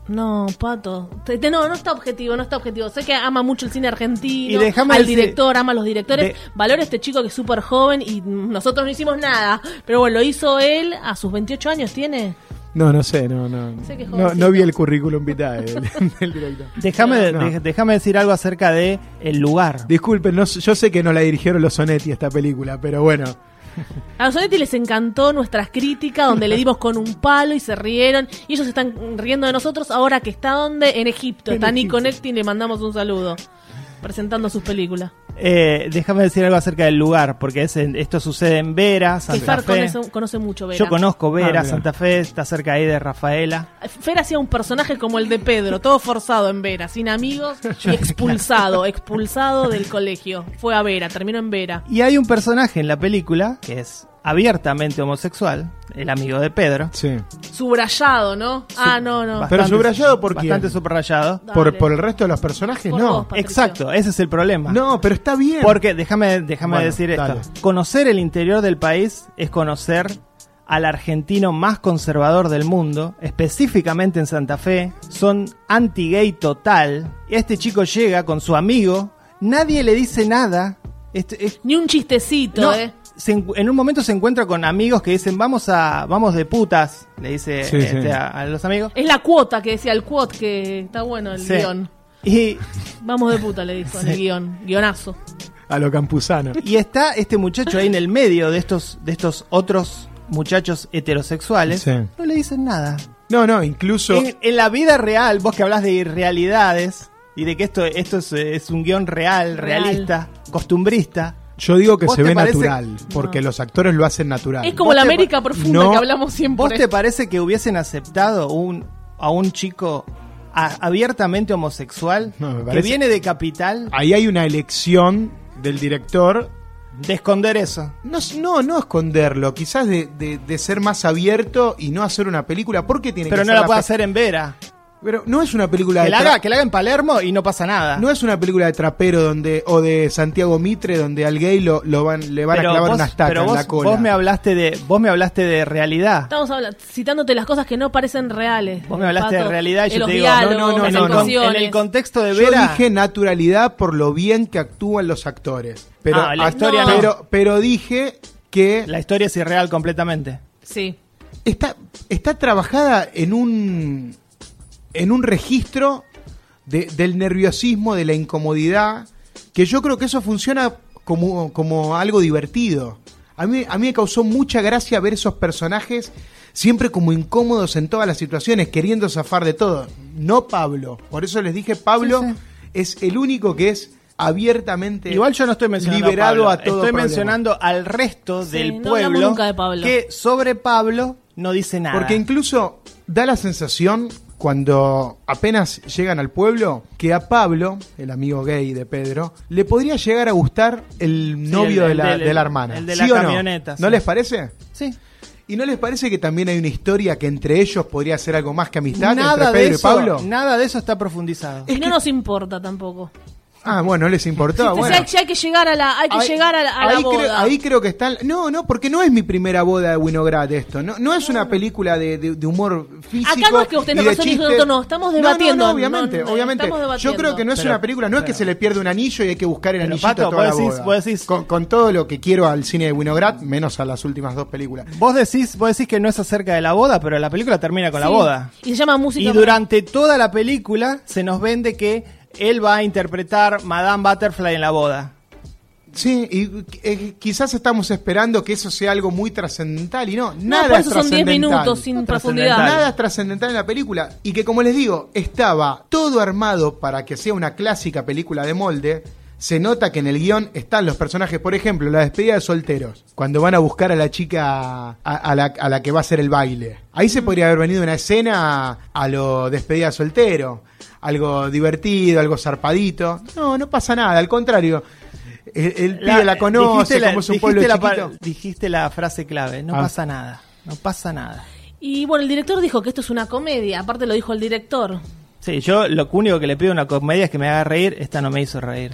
No, Pato. No, no está objetivo, no está objetivo. Sé que ama mucho el cine argentino, Y al decir- director, ama a los directores. De- Valora a este chico que es súper joven y nosotros no hicimos nada. Pero bueno, lo hizo él a sus 28 años, ¿tiene? No, no sé, no, no. Sé que es No, no vi el currículum vitae del, del director. Déjame No. de- déjame decir algo acerca de el lugar. Disculpen, no, yo sé que no la dirigieron los Sonetti esta película, pero bueno. A los Sonetti les encantó nuestras críticas, donde le dimos con un palo y se rieron. Y ellos están riendo de nosotros ahora que está donde? En Egipto. En está. Nico y le mandamos un saludo. Presentando sus películas. Eh, déjame decir algo acerca del lugar, porque es en- esto sucede en Vera, Que Santa Fe. conoce, conoce mucho, Vera. Yo conozco Vera, Ah, mira. Santa Fe, está cerca ahí de Rafaela. Fer hacía un personaje como el de Pedro, todo forzado en Vera, sin amigos y expulsado, expulsado del colegio. Fue a Vera, terminó en Vera. Y hay un personaje en la película que es abiertamente homosexual, el amigo de Pedro. Sí. Subrayado, ¿no? Ah, no, no. Pero subrayado por quién? Bastante subrayado. Dale. Por, por el resto de los personajes, Por no. vos, Patricio. Exacto, ese es el problema. No, pero está bien. Porque déjame, déjame Bueno, decir esto. dale. Conocer el interior del país es conocer al argentino más conservador del mundo, específicamente en Santa Fe. Son anti-gay total. Este chico llega con su amigo, nadie le dice nada. Este, es- Ni un chistecito, no, ¿eh? Se en un momento se encuentra con amigos que dicen vamos a vamos de putas, le dice Sí, este, sí. A, a los amigos. Es la cuota que decía el quote, que está bueno el Sí. guion. Y, Vamos de puta, le dijo en el guion. Guionazo. A lo campusano. y está este muchacho ahí en el medio de estos de estos otros muchachos heterosexuales. Sí. No le dicen nada. No, no, incluso. En, en la vida real, vos que hablas de irrealidades y de que esto, esto es, es un guion real, Real. realista, costumbrista. Yo digo que ¿Vos se ve parece- natural, porque los actores lo hacen natural. Es como la América profunda no, que hablamos siempre. ¿Vos te parece que hubiesen aceptado un, a un chico a- abiertamente homosexual No, me que viene de capital Ahí hay una elección del director. de esconder eso? No, no, no esconderlo, quizás de, de- de ser más abierto y no hacer una película. ¿Por qué tiene Pero que no ser la puede hacer en Vera. Pero no es una película Que de la, haga, que la haga en Palermo y no pasa nada. no es una película de trapero donde o de Santiago Mitre donde al gay lo, lo van le van pero a clavar vos, una estaca pero en vos, la cola. vos me hablaste de vos me hablaste de realidad. Estamos hablando, citándote las cosas que no parecen reales. Vos me hablaste de realidad y yo te digo, no, no, no, no, en el contexto de Yo Vera dije naturalidad por lo bien que actúan los actores. Pero, Ah, la historia no. pero, pero dije que la historia es irreal completamente. Sí. está, está trabajada en un en un registro de- del nerviosismo, de la incomodidad, que yo creo que eso funciona como, como algo divertido. A mí, a mí me causó mucha gracia ver esos personajes siempre como incómodos en todas las situaciones, queriendo zafar de todo. No Pablo. Por eso les dije, Pablo Sí, sí. es el único que es abiertamente Igual yo no estoy mencionando liberado a, a, Pablo. todo Estoy problema. mencionando al resto Sí, del no pueblo nunca de Pablo. que sobre Pablo no dice nada. Porque incluso da la sensación cuando apenas llegan al pueblo que a Pablo, el amigo gay de Pedro, le podría llegar a gustar el novio el- de, la, el de la hermana. el de ¿Sí la camioneta, ¿No sí. les parece? sí. ¿Y no les parece que también hay una historia que entre ellos podría ser algo más que amistad nada entre de Pedro eso, y Pablo? nada de eso está profundizado. Y no nos importa tampoco. Ah, bueno, no les si bueno. hay, que llegar a la, hay que Ahí- llegar a la, a la boda. creo, ahí creo que está. No, no, porque no es mi primera boda de Winograd esto. No, no es una película de, de- de humor físico. Acá no es que usted no chistes. nosotros no, estamos No, no, debatiendo. No, obviamente, No, no, obviamente. estamos Yo creo que no es Pero- una película, no es que se le pierde un anillo y hay que buscar el Pero, anillito Pato, a toda la vos decís- boda. vos decís- con, con todo lo que quiero al cine de Winograd, menos a las últimas dos películas. Vos decís, vos decís que no es acerca de la boda, pero la película termina con la boda. Y se llama música. Y durante toda la película se nos vende que él va a interpretar Madame Butterfly en la boda. Sí, y eh, quizás estamos esperando que eso sea algo muy trascendental y no, No, nada por es eso son 10 trascendental. minutos sin No, profundidad. trascendental. Nada es trascendental en la película. Y que, como les digo, estaba todo armado para que sea una clásica película de molde. Se nota que en el guion están los personajes, por ejemplo, la despedida de solteros, cuando van a buscar a la chica, a, a la, a la que va a hacer el baile. Ahí se podría haber venido una escena a lo despedida de soltero, algo divertido, algo zarpadito. No, no pasa nada, al contrario. El, el pibe la conoce, dijiste la- como es un pueblo la pa- chiquito. dijiste la frase clave, no Ah. pasa nada, no pasa nada. Y bueno, el director dijo que esto es una comedia. Aparte lo dijo el director. Sí, yo lo único que le pido a una comedia es que me haga reír, esta no me hizo reír.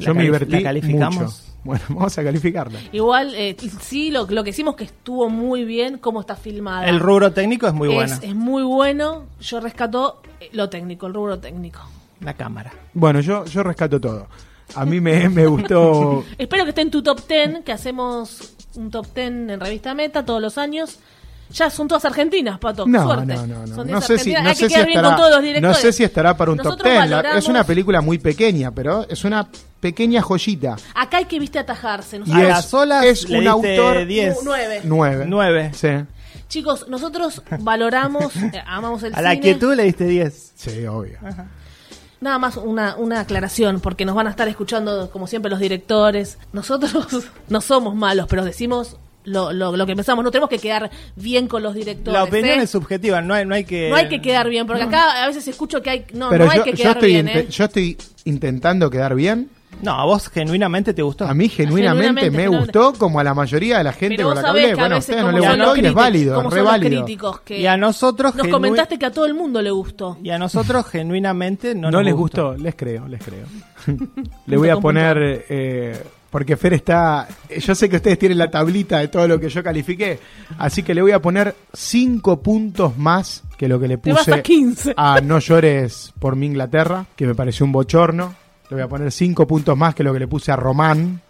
La Yo me divertí ¿La calificamos? mucho. Bueno, vamos a calificarla. Igual, eh, sí, lo, lo que hicimos que estuvo muy bien cómo está filmada. El rubro técnico es muy es, bueno. es muy bueno. Yo rescato eh, lo técnico, el rubro técnico. La cámara. Bueno, yo, yo rescato todo. A mí me, me gustó. Espero que esté en tu top 10, que hacemos un top 10 en Revista Meta todos los años. Ya son todas argentinas, Pato. No, Suerte. no, no, no. Son No sé si, no Hay sé que si estará, con todos los no sé si estará para un top Nosotros 10. La- valoramos- Es una película muy pequeña, pero es una pequeña joyita. Acá hay que, viste, atajarse. Y A las olas es le un autor- 10. Nu- nueve. Nueve. 9. Sí, Chicos, nosotros valoramos, eh, amamos el A la cine. quietud le diste 10. sí, obvio. Nada más una, una aclaración, porque nos van a estar escuchando, como siempre, los directores. Nosotros no somos malos, pero decimos lo, lo, lo que pensamos. No tenemos que quedar bien con los directores. La opinión ¿eh? es subjetiva, no hay, no hay que... No hay que quedar bien, porque acá a veces escucho que hay. No, Pero no hay yo, que yo quedar estoy bien, ¿eh? yo estoy intentando quedar bien. No, a vos genuinamente te gustó. A mí genuinamente, Genuinamente, me genuinamente. gustó, como a la mayoría de la gente Pero con vos la que hablé. que a Bueno, a ustedes no son gustó los y es válido, como es re son los válido. críticos que Y a nosotros... nos comentaste que a todo el mundo le gustó. Y a nosotros genuinamente no, No, nos les gustó. gustó, les creo, les creo. Le voy a poner, eh, porque Fer está, yo sé que ustedes tienen la tablita de todo lo que yo califiqué, así que le voy a poner 5 puntos más que lo que le puse a 15. a No llores por mi Inglaterra, que me pareció un bochorno. Le voy a poner 5 puntos más que lo que le puse a Román,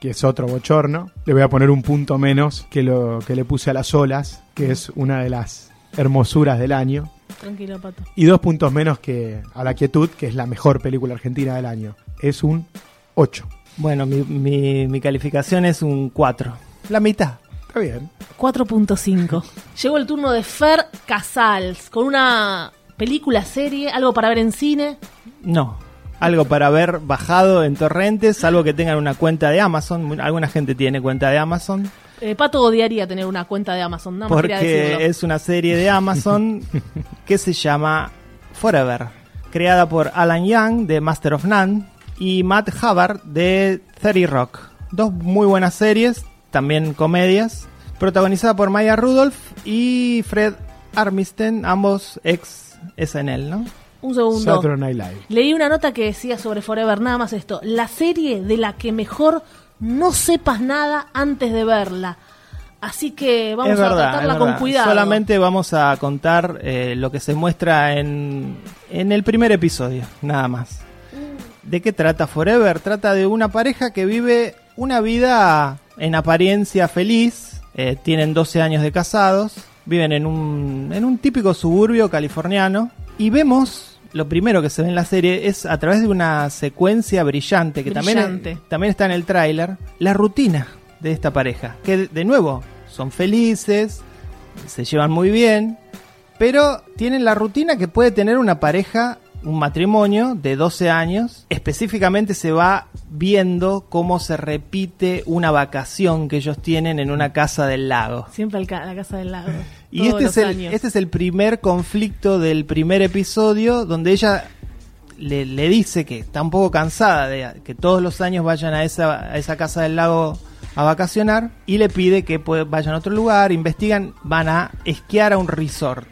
que es otro bochorno. Le voy a poner un punto menos que lo que le puse a Las Olas, que es una de las hermosuras del año. Tranquilo, Pato. Y dos puntos menos que a La Quietud, que es la mejor película argentina del año. Es un 8. Bueno, mi, mi, mi calificación es un 4. La mitad. Está bien. 4.5. Llegó el turno de Fer Casals con una película, serie, algo para ver en cine. No. Algo para ver bajado en torrentes, salvo que tengan una cuenta de Amazon. Alguna gente tiene cuenta de Amazon. Eh, Pato odiaría tener una cuenta de Amazon, nada más. Porque es una serie de Amazon que se llama Forever. Creada por Alan Young de Master of None y Matt Hubbard de 30 Rock. Dos muy buenas series, también comedias. Protagonizada por Maya Rudolph y Fred Armisen, ambos ex SNL, ¿no? Un segundo. Saturday Night Live. Leí una nota que decía sobre Forever, nada más esto. La serie de la que mejor no sepas nada antes de verla. Así que vamos es a verdad, tratarla es con verdad. cuidado. Solamente vamos a contar eh, lo que se muestra en, en el primer episodio, nada más. ¿De qué trata Forever? Trata de una pareja que vive una vida en apariencia feliz. eh, tienen 12 años de casados. Viven en un, en un típico suburbio californiano. Y vemos, lo primero que se ve en la serie es a través de una secuencia brillante que Brillante. también también está en el tráiler, la rutina de esta pareja. Que de- de nuevo, son felices, se llevan muy bien, pero tienen la rutina que puede tener una pareja, un matrimonio de 12 años. Específicamente se va viendo cómo se repite una vacación que ellos tienen en una casa del lago. Siempre ca- a la casa del lago. Y este es, el, años. este es el primer conflicto del primer episodio donde ella le, le dice que está un poco cansada de que todos los años vayan a esa, a esa casa del lago a vacacionar y le pide que vayan a otro lugar, investigan, van a esquiar a un resort.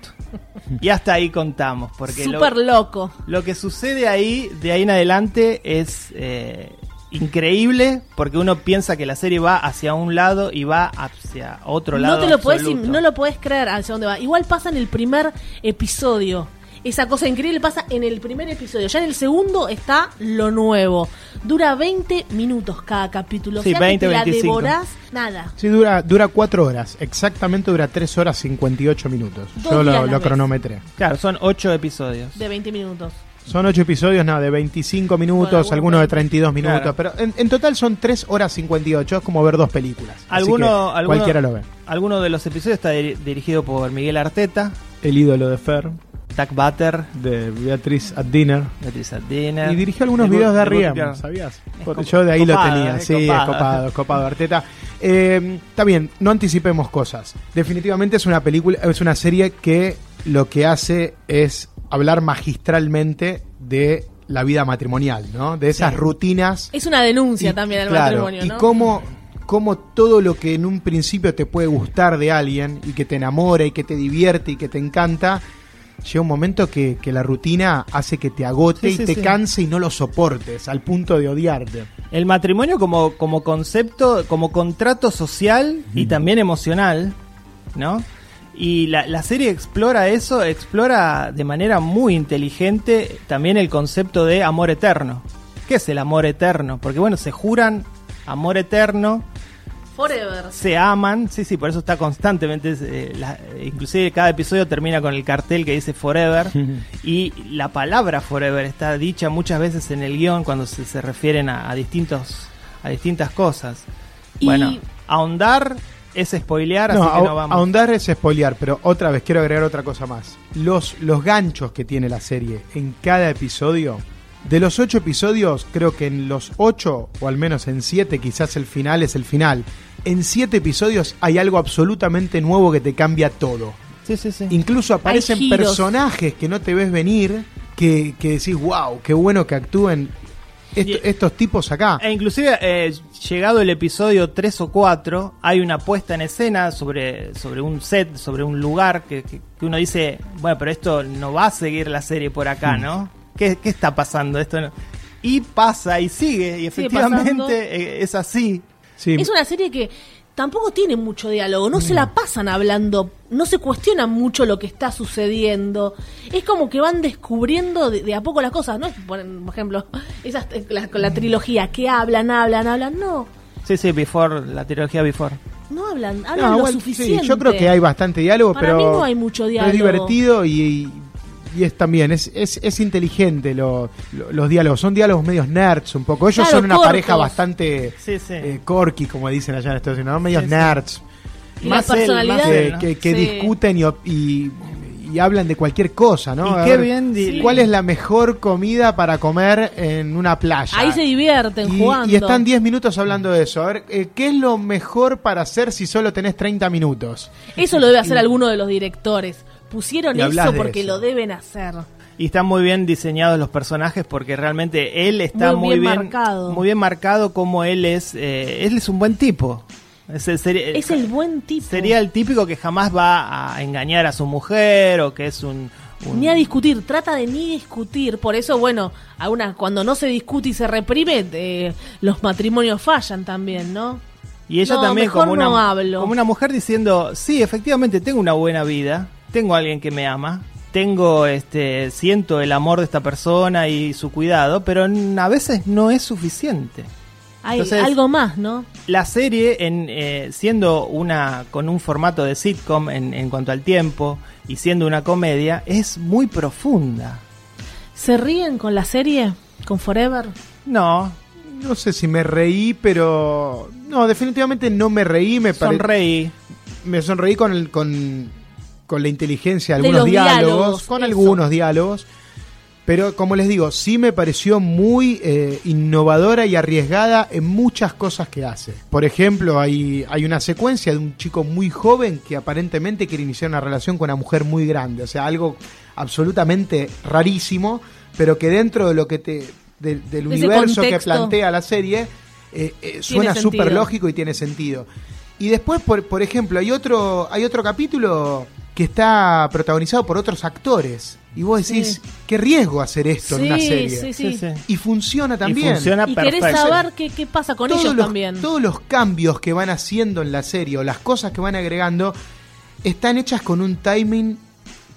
Y hasta ahí contamos, porque lo, Súper loco. lo que sucede ahí, de ahí en adelante, es eh, increíble, porque uno piensa que la serie va hacia un lado y va hacia otro lado. No te lo puedes absoluto. no lo puedes creer hacia dónde va. Igual pasa en el primer episodio. Esa cosa increíble pasa en el primer episodio. Ya en el segundo está lo nuevo. Dura 20 minutos cada capítulo. Sí, o sea que 20, te la 25. devorás nada. Sí, dura, dura 4 horas. Exactamente dura 3 horas 58 minutos. Dos Yo lo, lo cronometré. Claro, son ocho episodios. De 20 minutos. Son 8 episodios, no, de 25 minutos, Bueno, algunos de bueno. 32 minutos. Claro. Pero en, en total son 3 horas 58. Es como ver dos películas. Así Alguno, que alguno- cualquiera lo ve. Alguno de los episodios está diri- dirigido por Miguel Arteta, El ídolo de Fer, Doug Butter, de Beatriz at Dinner. Beatriz Adina. Y dirigió algunos videos de arriba, ¿sabías? Por- Yo de ahí lo tenía, sí, copado. es copado, es copado, Arteta. Eh, está bien, no anticipemos cosas. Definitivamente es una película, es una serie que lo que hace es hablar magistralmente de la vida matrimonial, ¿no? De esas Sí. rutinas. Es una denuncia Y- también al claro, matrimonio, Y ¿no? cómo, cómo todo lo que en un principio te puede gustar de alguien y que te enamora y que te divierte y que te encanta, llega un momento que, que la rutina hace que te agote Sí, y sí, te sí. canse y no lo soportes al punto de odiarte. El matrimonio como, como concepto, como contrato social y también emocional, ¿no? Y la, la serie explora eso, explora de manera muy inteligente también el concepto de amor eterno. ¿Qué es el amor eterno? Porque bueno, se juran amor eterno Forever. se aman, sí, sí, por eso está constantemente, eh, la- inclusive cada episodio termina con el cartel que dice Forever y la palabra Forever está dicha muchas veces en el guion cuando se, se refieren a, a distintos a distintas cosas. Y- Bueno, ahondar es spoilear, No, así que a- no vamos. ahondar es spoilear, pero otra vez quiero agregar otra cosa más. Los, los ganchos que tiene la serie en cada episodio, de los ocho episodios, creo que en los ocho, o al menos en siete, quizás el final es el final. En siete episodios hay algo absolutamente nuevo que te cambia todo. Sí, sí, sí. Incluso aparecen personajes que no te ves venir, que, que decís, wow, qué bueno que actúen est- Y- estos tipos acá. E inclusive, eh, llegado el episodio 3 o 4, hay una puesta en escena sobre, sobre un set, sobre un lugar, que, que- que uno dice, bueno, pero esto no va a seguir la serie por acá, ¿no? ¿Qué, qué está pasando? Esto no- Y pasa y sigue, y efectivamente eh, es así. Sí. Es una serie que tampoco tiene mucho diálogo, no se la pasan hablando, no se cuestiona mucho lo que está sucediendo. Es como que van descubriendo de, de a poco las cosas, ¿no? es, Por, por ejemplo, esas, eh, la, con la trilogía que hablan, hablan, hablan, no. Sí, sí, Before, la trilogía Before. No hablan, hablan No, lo igual, sí, suficiente. yo creo que hay bastante diálogo, Para pero mí no hay mucho pero diálogo. es divertido y, y es también, es, es, es inteligente lo- lo- los diálogos. Son diálogos medios nerds un poco. Ellos Claro, son una cortos. pareja bastante Sí, sí. eh, corky, como dicen allá en Estados Unidos, ¿no? medios Sí, nerds. Y Más él, más que, él, ¿no? que- que Sí. discuten y, y, y hablan de cualquier cosa, ¿no? Y qué ver, bien ¿Cuál es la mejor comida para comer en una playa? Ahí se divierten y, jugando. y están 10 minutos hablando de eso. A ver, eh, ¿qué es lo mejor para hacer si solo tenés 30 minutos? Eso lo debe hacer alguno de los directores. Pusieron eso porque eso. lo deben hacer. Y están muy bien diseñados los personajes porque realmente él está Muy muy, bien bien, marcado. muy bien marcado como él es, eh, él es un buen tipo. Es el, sería- Es el buen tipo. sería el típico que jamás va a engañar a su mujer o que es un, un- Ni a discutir, trata de ni discutir. Por eso, bueno, a una, cuando no se discute y se reprime, eh, los matrimonios fallan también, ¿no? y ella No, también como una, no como una mujer diciendo sí efectivamente tengo una buena vida tengo a alguien que me ama tengo este siento el amor de esta persona y su cuidado pero a veces no es suficiente Hay Entonces- algo más, ¿no? la serie, en, eh, siendo una con un formato de sitcom en, en cuanto al tiempo y siendo una comedia, es muy profunda. ¿Se ríen con la serie? ¿Con Forever? No, No sé si me reí, pero. No, definitivamente no me reí. Me, pare- sonreí. me sonreí con, el, con, con la inteligencia de algunos diálogos. diálogos, con eso. algunos diálogos. Pero como les digo, sí me pareció muy eh, innovadora y arriesgada en muchas cosas que hace. Por ejemplo, hay, hay una secuencia de un chico muy joven que aparentemente quiere iniciar una relación con una mujer muy grande. O sea, algo absolutamente rarísimo, pero que dentro de lo que te. de- del ese universo que plantea la serie, eh, eh, suena súper lógico y tiene sentido. Y después, por, por ejemplo, hay otro, hay otro capítulo que está protagonizado por otros actores. Y vos decís, Sí. qué riesgo hacer esto en una serie. sí, sí. Sí, sí. Y funciona también. Y funciona Y querés saber qué, qué pasa con todos, ellos los, también. todos los cambios que van haciendo en la serie o las cosas que van agregando están hechas con un timing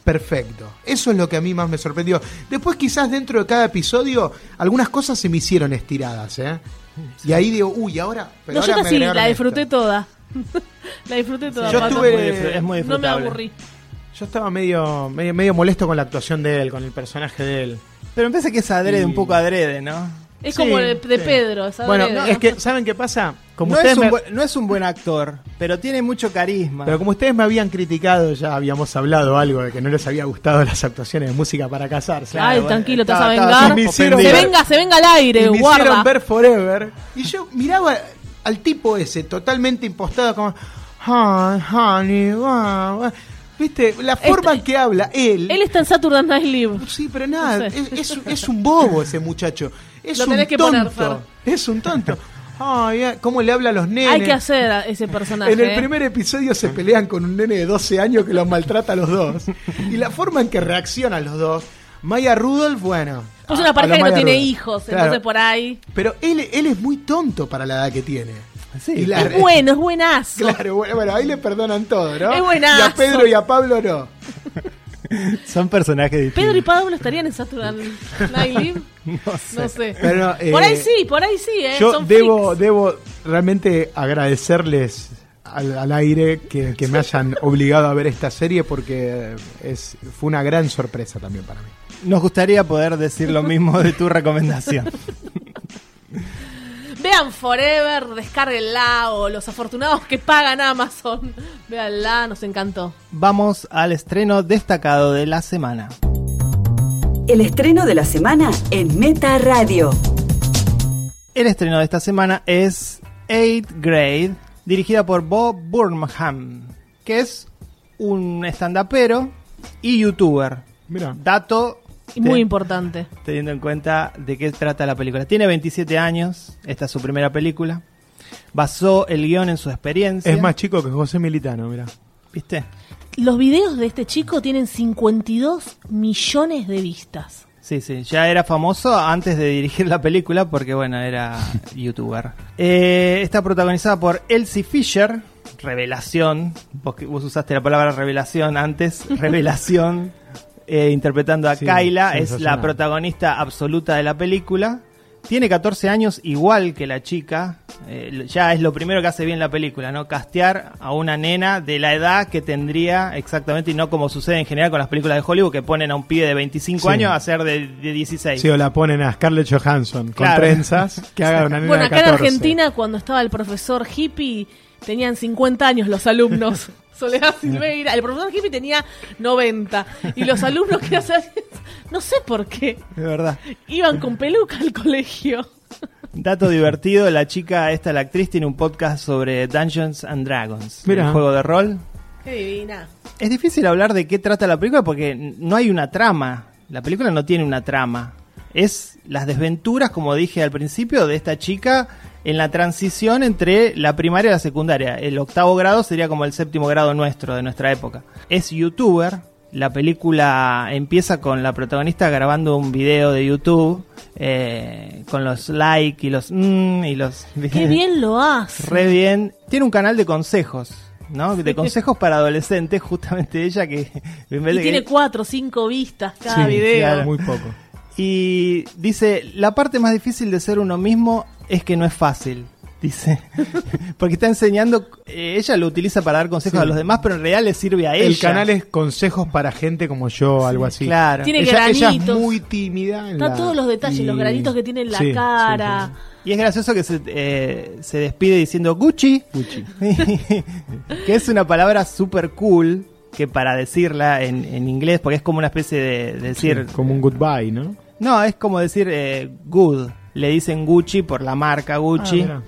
perfecto. Eso es lo que a mí más me sorprendió. Después quizás dentro de cada episodio algunas cosas se me hicieron estiradas, ¿eh? Y ahí digo, uy, ahora... Pero no, yo ahora casi agregaron la esto. disfruté toda. la disfruté toda. Yo Pato. tuve- Es muy es muy No me disfrutable. aburrí. Yo estaba medio, medio, medio molesto con la actuación de él, con el personaje de él. Pero me parece que es adrede, Y- un poco adrede, ¿no? Es Sí, como de, de sí. Pedro. ¿sabes? Bueno, ¿no? es que, ¿saben qué pasa? Como No ustedes es, un me- buen, no es un buen actor, pero tiene mucho carisma. Pero como ustedes me habían criticado, ya habíamos hablado algo de que no les había gustado las actuaciones de música para casarse. Ay, bueno, tranquilo, te vas a vengar. Se venga, se venga al aire, y me guarda. hicieron ver Forever. Y yo miraba al tipo ese, totalmente impostado, como. "Hi, honey, wow, wow". ¿Viste? La forma en que habla él. Él está en Saturday Night Live. Sí, pero nada, No sé. es, es- es un bobo ese muchacho. Es Lo un tenés que tonto. poner, es un tonto. Ay, eh, ¿Cómo le habla a los nenes? Hay que hacer a ese personaje. En el ¿eh? primer episodio se pelean con un nene de 12 años que los maltrata a los dos. Y la forma en que reaccionan los dos. Maya Rudolph, bueno. Pues a- una pareja que no tiene Rudolph. hijos, Claro. entonces por ahí. Pero él, él es muy tonto para la edad que tiene. Sí. Y la- Es bueno, es buenazo. Claro, bueno, bueno, ahí le perdonan todo, ¿no? Es buenazo. Y a Pedro y a Pablo no. Son personajes distintos. Pedro y Pablo estarían en Saturday Night Live. No sé. No sé. Pero, eh, por ahí sí, por ahí sí, ¿eh? Yo Son debo, freaks. debo realmente agradecerles al, al aire que, que me hayan obligado a ver esta serie porque es, fue una gran sorpresa también para mí. Nos gustaría poder decir lo mismo de tu recomendación. Vean Forever, descárguenla o los afortunados que pagan Amazon. Véanla, nos encantó. Vamos al estreno destacado de la semana. El estreno de la semana en Meta Radio. El estreno de esta semana es 8th Grade, dirigida por Bob Burnham, que es un stand-upero y youtuber. Mira, Dato muy te- importante. teniendo en cuenta de qué trata la película. Tiene 27 años, esta es su primera película. Basó el guion en su experiencia. es más chico que José Militano, mira. ¿Viste? Los videos de este chico tienen 52 millones de vistas. Sí, sí, ya era famoso antes de dirigir la película porque, bueno, era youtuber. Eh, está protagonizada por Elsie Fisher, revelación, vos, vos usaste la palabra revelación antes, revelación, eh, interpretando a Sí, Kyla, es la protagonista absoluta de la película. Tiene 14 años igual que la chica, eh, ya es lo primero que hace bien la película, ¿no? Castear a una nena de la edad que tendría exactamente y no como sucede en general con las películas de Hollywood que ponen a un pibe de 25 Sí. años a ser de, de 16. Sí, o la ponen a Scarlett Johansson con Claro. trenzas que haga una nena Bueno, de acá en 14. Argentina, cuando estaba el profesor hippie, tenían 50 años los alumnos. Soledad Silveira, el profesor hippie tenía 90. Y los alumnos que hacían, no sé por qué, De verdad. iban con peluca al colegio. Dato divertido, la chica, esta, la actriz, tiene un podcast sobre Dungeons and Dragons, Mirá. el juego de rol. Qué divina. Es difícil hablar de qué trata la película porque no hay una trama. La película no tiene una trama. Es las desventuras, como dije al principio, de esta chica en la transición entre la primaria y la secundaria. El octavo grado sería como el séptimo grado nuestro, de nuestra época. Es youtuber. La película empieza con la protagonista grabando un video de YouTube eh, con los like y los mm, y los Qué bien lo hace. Re bien. Tiene un canal de consejos, ¿no? De consejos para adolescentes, justamente ella que en vez Y de tiene que- cuatro o cinco vistas cada Sí, video. claro. Muy poco. Y dice, la parte más difícil de ser uno mismo es que no es fácil. Dice, porque está enseñando, eh, ella lo utiliza para dar consejos Sí. a los demás, pero en realidad le sirve a ella. El canal es consejos para gente como yo, algo así. Claro. Tiene ella, ella es granitos. muy tímida. Está la- todos los detalles, y- los granitos que tiene en la Sí, sí, cara. Y es gracioso que se, eh, se despide diciendo Gucci. Gucci. que es una palabra super cool que para decirla en, en inglés, porque es como una especie de, de decir, Sí, como un goodbye, ¿no? No, es como decir eh, good, le dicen Gucci por la marca Gucci, Ah,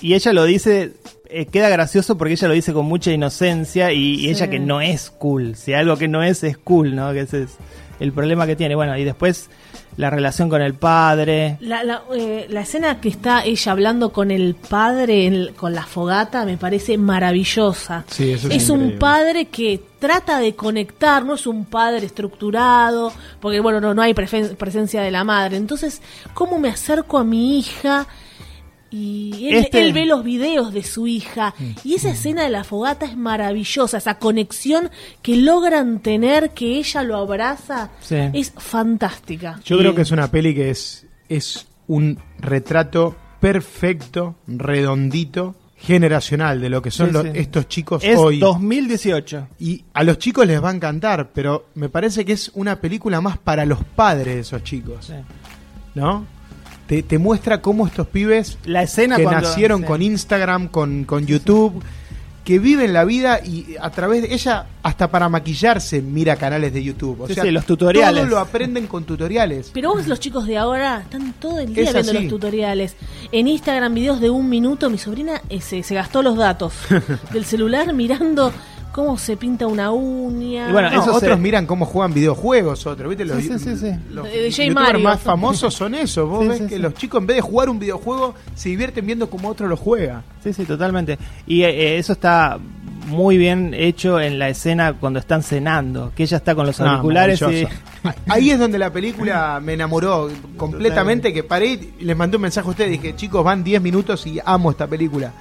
y ella lo dice, eh, queda gracioso porque ella lo dice con mucha inocencia y, y ella que no es cool, si algo que no es es cool, ¿no? Que ese es el problema que tiene, bueno, y después la relación con el padre, La, la, eh, la escena que está ella hablando con el padre en el- con la fogata me parece maravillosa. Sí, eso es es un padre que trata de conectar, no es un padre estructurado, porque bueno, no, no hay presencia de la madre. Entonces, ¿cómo me acerco a mi hija? Y él, Este- él ve los videos de su hija y esa escena de la fogata es maravillosa, esa conexión que logran tener, que ella lo abraza, Sí. es fantástica. Yo Y- creo que es una peli que es, es un retrato perfecto, redondito, generacional de lo que son Sí, los- sí. estos chicos es hoy. 2018. Y a los chicos les va a encantar, pero me parece que es una película más para los padres de esos chicos, Sí. ¿no? Te, te muestra cómo estos pibes La escena que cuando- nacieron sí. con Instagram, con, con YouTube, que viven la vida y a través de ella, hasta para maquillarse, mira canales de YouTube. O Sí, sea, sí, los tutoriales. Todo lo aprenden con tutoriales. Pero vos los chicos de ahora están todo el día Es viendo así. los tutoriales. En Instagram videos de un minuto, mi sobrina eh, se, se gastó los datos del celular mirando cómo se pinta una uña. Y bueno, No, eso otros se- miran cómo juegan videojuegos, otros, ¿viste? Los, Sí, sí, sí, sí. los J. youtubers Mario. más famosos son eso. Vos Sí, ves sí, que sí. los chicos en vez de jugar un videojuego se divierten viendo cómo otro lo juega. Sí, sí, totalmente. Y eh, eso está muy bien hecho en la escena cuando están cenando, que ella está con los No, auriculares y... Ahí es donde la película me enamoró completamente, que paré y les mandé un mensaje a ustedes, dije, chicos, van 10 minutos y amo esta película.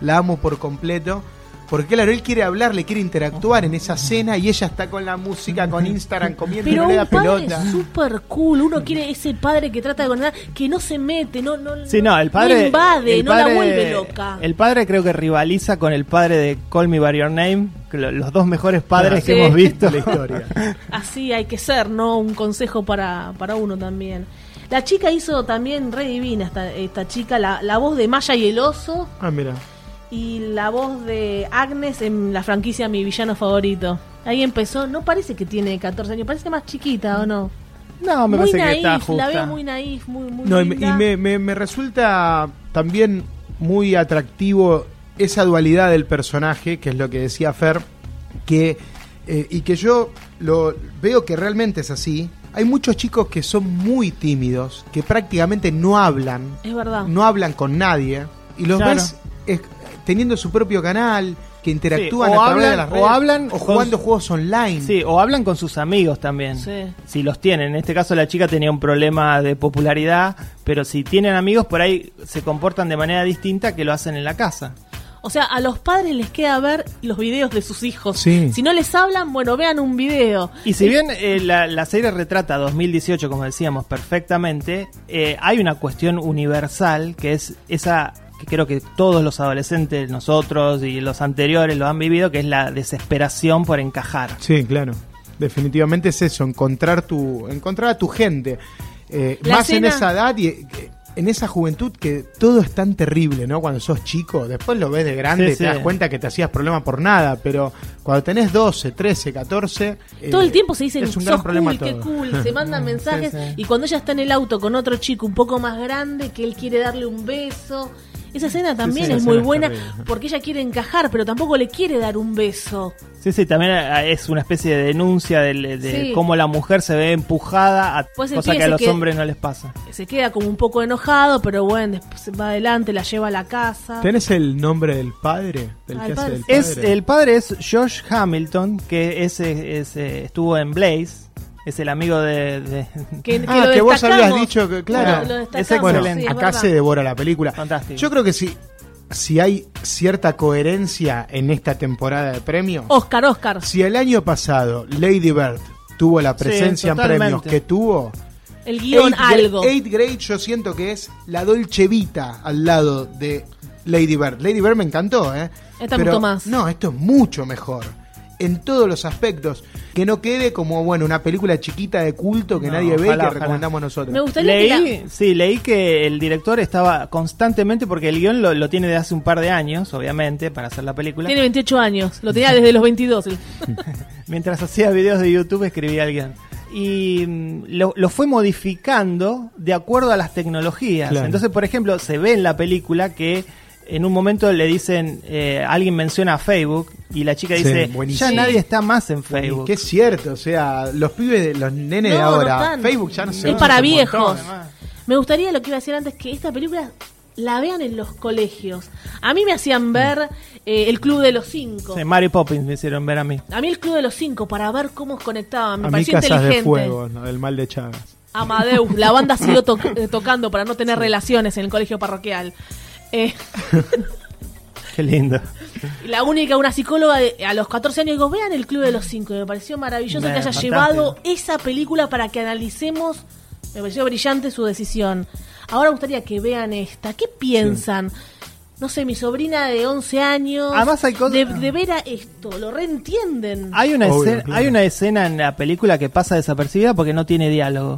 La amo por completo, Porque claro, él quiere hablar, le quiere interactuar en esa cena y ella está con la música, con Instagram, comiendo y Pero no le da un padre pelota. súper cool. Uno quiere ese padre que trata de condenar, que no se mete, no, no, Sí, no, el padre. invade, el no la padre- vuelve loca. El padre creo que rivaliza con el padre de Call Me By Your Name, los dos mejores padres Sí. que hemos visto. la historia. Así hay que ser, ¿no? Un consejo para, para uno también. La chica hizo también re divina esta, esta chica, la, la voz de Maya y el oso Ah, mira. Y la voz de Agnes en la franquicia Mi Villano Favorito. Ahí empezó, no parece que tiene 14 años, parece más chiquita o no. No, me muy parece naif, que está justa. la veo muy naif, muy, muy No, y, me- y linda. me, me- me resulta también muy atractivo esa dualidad del personaje, que es lo que decía Fer, que, eh, y que yo lo veo que realmente es así. Hay muchos chicos que son muy tímidos, que prácticamente no hablan, Es verdad. no hablan con nadie, y los Claro. ves teniendo su propio canal, que interactúan Sí, o a través de hablan- las o redes, hablan o jugando juegos online. Sí, o hablan con sus amigos también. Sí. Si los tienen. En este caso la chica tenía un problema de popularidad, pero si tienen amigos por ahí se comportan de manera distinta que lo hacen en la casa. O sea, a los padres les queda ver los videos de sus hijos. Sí. Si no les hablan, bueno, vean un video. Y si bien eh, la, la serie retrata 2018, como decíamos, perfectamente, eh, hay una cuestión universal que es esa que creo que todos los adolescentes, nosotros y los anteriores lo han vivido, que es la desesperación por encajar. Sí, claro. Definitivamente es eso, encontrar tu, encontrar a tu gente. Eh, más en esa edad y eh, en esa juventud que todo es tan terrible, ¿no? Cuando sos chico, después lo ves de grande Sí, y te sí. das cuenta que te hacías problema por nada, pero cuando tenés 12, 13, 14... eh, Todo el tiempo se dicen, es un sos gran problema cool, qué todo. cool, se mandan mensajes sí. y cuando ella está en el auto con otro chico un poco más grande, que él quiere darle un beso. Esa escena también sí, es muy buena terrible. porque ella quiere encajar, pero tampoco le quiere dar un beso. Sí, sí, también eh, es una especie de denuncia de, Sí. cómo la mujer se ve empujada a Pues cosa que a los hombres no les pasa. Se queda como un poco enojado, pero bueno, después va adelante, la lleva a la casa. ¿Tenés el nombre del padre? Del Ah, que el hace padre. Es, el padre es Josh Hamilton, que ese, ese estuvo en Blaze, es el amigo de... de- Que, que Ah, lo que vos habías dicho que, claro, Lo- lo es destacamos, Bueno, excelente. sí, es acá verdad. se devora la película. Fantástico. Yo creo que si, si hay cierta coherencia en esta temporada de premios, Oscar, Oscar. si el año pasado Lady Bird tuvo la presencia en premios que tuvo, El guion Grade- algo. Eighth Grade yo siento que es la Dolce Vita al lado de Lady Bird. Lady Bird me encantó, ¿eh? Esta Pero. No, esto es mucho mejor. En todos los aspectos. Que no quede como, bueno, una película chiquita de culto que No, nadie ve y que ojalá. recomendamos nosotros. Me gustaría que Leí, sí, leí que el director estaba constantemente, porque el guion lo, lo tiene de hace un par de años, obviamente, para hacer la película. la... Tiene 28 años, lo tenía desde los 22. el- Mientras hacía videos de YouTube escribía el guion. Y mm, lo, lo fue modificando de acuerdo a las tecnologías. Claro. Entonces, por ejemplo, se ve en la película que en un momento le dicen, eh, alguien menciona Facebook y la chica Sí, dice, buenísimo. ya nadie está más en Facebook. que es cierto, o sea, los pibes, de, los nenes de No, ahora. Facebook ya no se Es para viejos. montón. Me gustaría lo que iba a decir antes, que esta película la vean en los colegios. A mí me hacían ver eh, el Club de los Cinco. Sí, Mary Poppins me hicieron ver a mí. A mí el Club de los Cinco, para ver cómo conectaban. Me A mí pareció Casas de inteligente. Fuego, ¿no? el mal de Chagas. Amadeus, la banda siguió to- tocando para no tener relaciones en el colegio parroquial. Eh, Qué lindo. la única, una psicóloga de- a los 14 años, digo, vean el Club de los Cinco. Y me pareció maravilloso que haya fantástico. llevado esa película para que analicemos. Me pareció brillante su decisión. Ahora me gustaría que vean esta. ¿Qué piensan? No sé, mi sobrina de 11 años. Además hay cosas- De, de ver a esto, lo reentienden. Hay una, Obvio, escena, claro. hay una escena en la película que pasa desapercibida porque no tiene diálogo.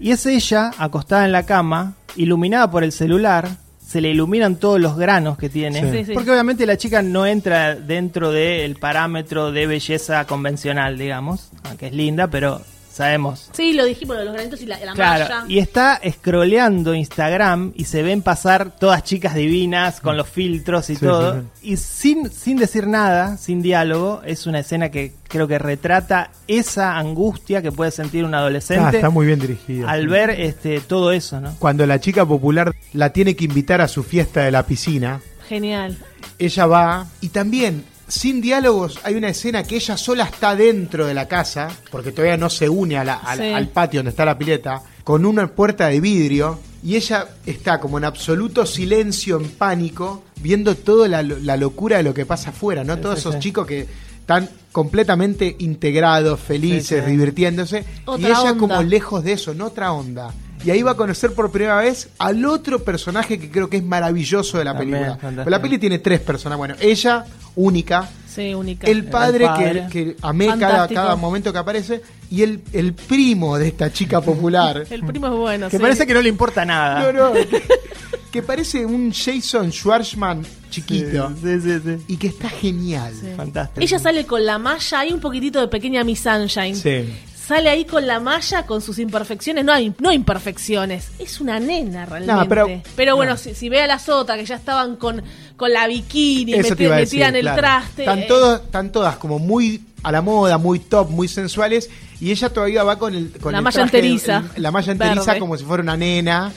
Y es ella acostada en la cama, iluminada por el celular, se le iluminan todos los granos que tiene. Sí. Sí, sí. Porque obviamente la chica no entra dentro del parámetro de belleza convencional, digamos, aunque es linda, pero sabemos. Sí, lo dijimos, lo de los granitos y la, la Claro, malla. y está scrolleando Instagram y se ven pasar todas chicas divinas con los filtros y Sí, todo. sí, Y sin, sin decir nada, sin diálogo, es una escena que creo que retrata esa angustia que puede sentir un Ah, adolescente está muy bien dirigido. al sí. ver este todo eso, ¿no? Cuando la chica popular la tiene que invitar a su fiesta de la piscina, Genial. ella va y también sin diálogos hay una escena que ella sola está dentro de la casa porque todavía no se une a la- a la- Sí. al patio donde está la pileta con una puerta de vidrio y ella está como en absoluto silencio, en pánico, viendo toda la, la locura de lo que pasa afuera, ¿no? Sí, Todos sí, esos chicos que están completamente integrados, felices, divirtiéndose, y ella onda. como lejos de eso, en otra onda. Y ahí va a conocer por primera vez al otro personaje que creo que es maravilloso de la También, película. fantástico. La peli tiene tres personas. Bueno, ella, única, Sí, única. el padre, padre. Que, que amé cada, momento que aparece, y el, el primo de esta chica popular. El primo es bueno. Que sí. parece que no le importa nada. No, no, que, que parece un Jason Schwartzman chiquito. Sí, sí, sí. Y que está genial. Sí. Fantástico. Ella sale con la malla, hay un poquitito de pequeña Miss Sunshine. Sí. Sale ahí con la malla, con sus imperfecciones, no hay, no imperfecciones, es una nena realmente. No, pero- bueno, no. si, si ve a las otras que ya estaban con, con la bikini, Eso metían el claro. traste. Están, eh, todos, están todas como muy a la moda, muy top, muy sensuales. Y ella todavía va con el. Con La el malla traje- enteriza. el- la malla enteriza Verde. como si fuera una nena.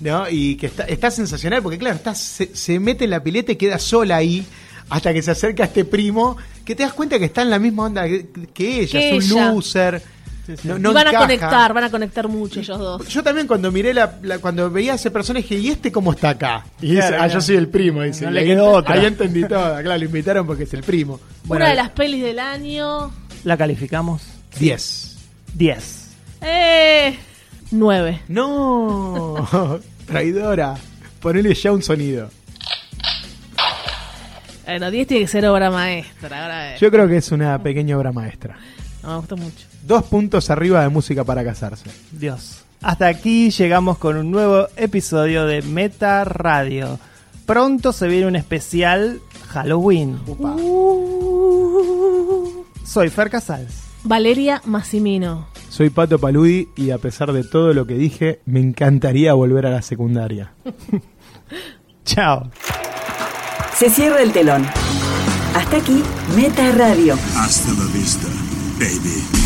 ¿No? Y que está, está sensacional porque, claro, está, se, se mete en la pileta y queda sola ahí. Hasta que se acerca a este primo. Que te das cuenta que está en la misma onda que, que ella. Que es un ella. loser. No, y no van a conectar, van a conectar mucho ellos dos. Yo también cuando miré la, la- cuando veía a ese personaje, ¿y este cómo está acá? Y dice, Claro, ah, yo soy el primo, dice. No le ahí- quedó otra. Ahí entendí todo, claro, lo invitaron porque es el primo. Una de las pelis del año. La calificamos 10. 10. Eh, 9. No, traidora. Ponele ya un sonido. Bueno, 10 tiene que ser obra maestra. Ahora eh, Yo creo que es una pequeña obra maestra. no, me gustó mucho. Dos puntos arriba de música para casarse. Dios. Hasta aquí llegamos con un nuevo episodio de Meta Radio. Pronto se viene un especial Halloween. Upa. Soy Fer Casals. Valeria Massimino. Soy Pato Paludi y a pesar de todo lo que dije, me encantaría volver a la secundaria. Chao. Se cierra el telón. Hasta aquí, Meta Radio. Hasta la vista, baby.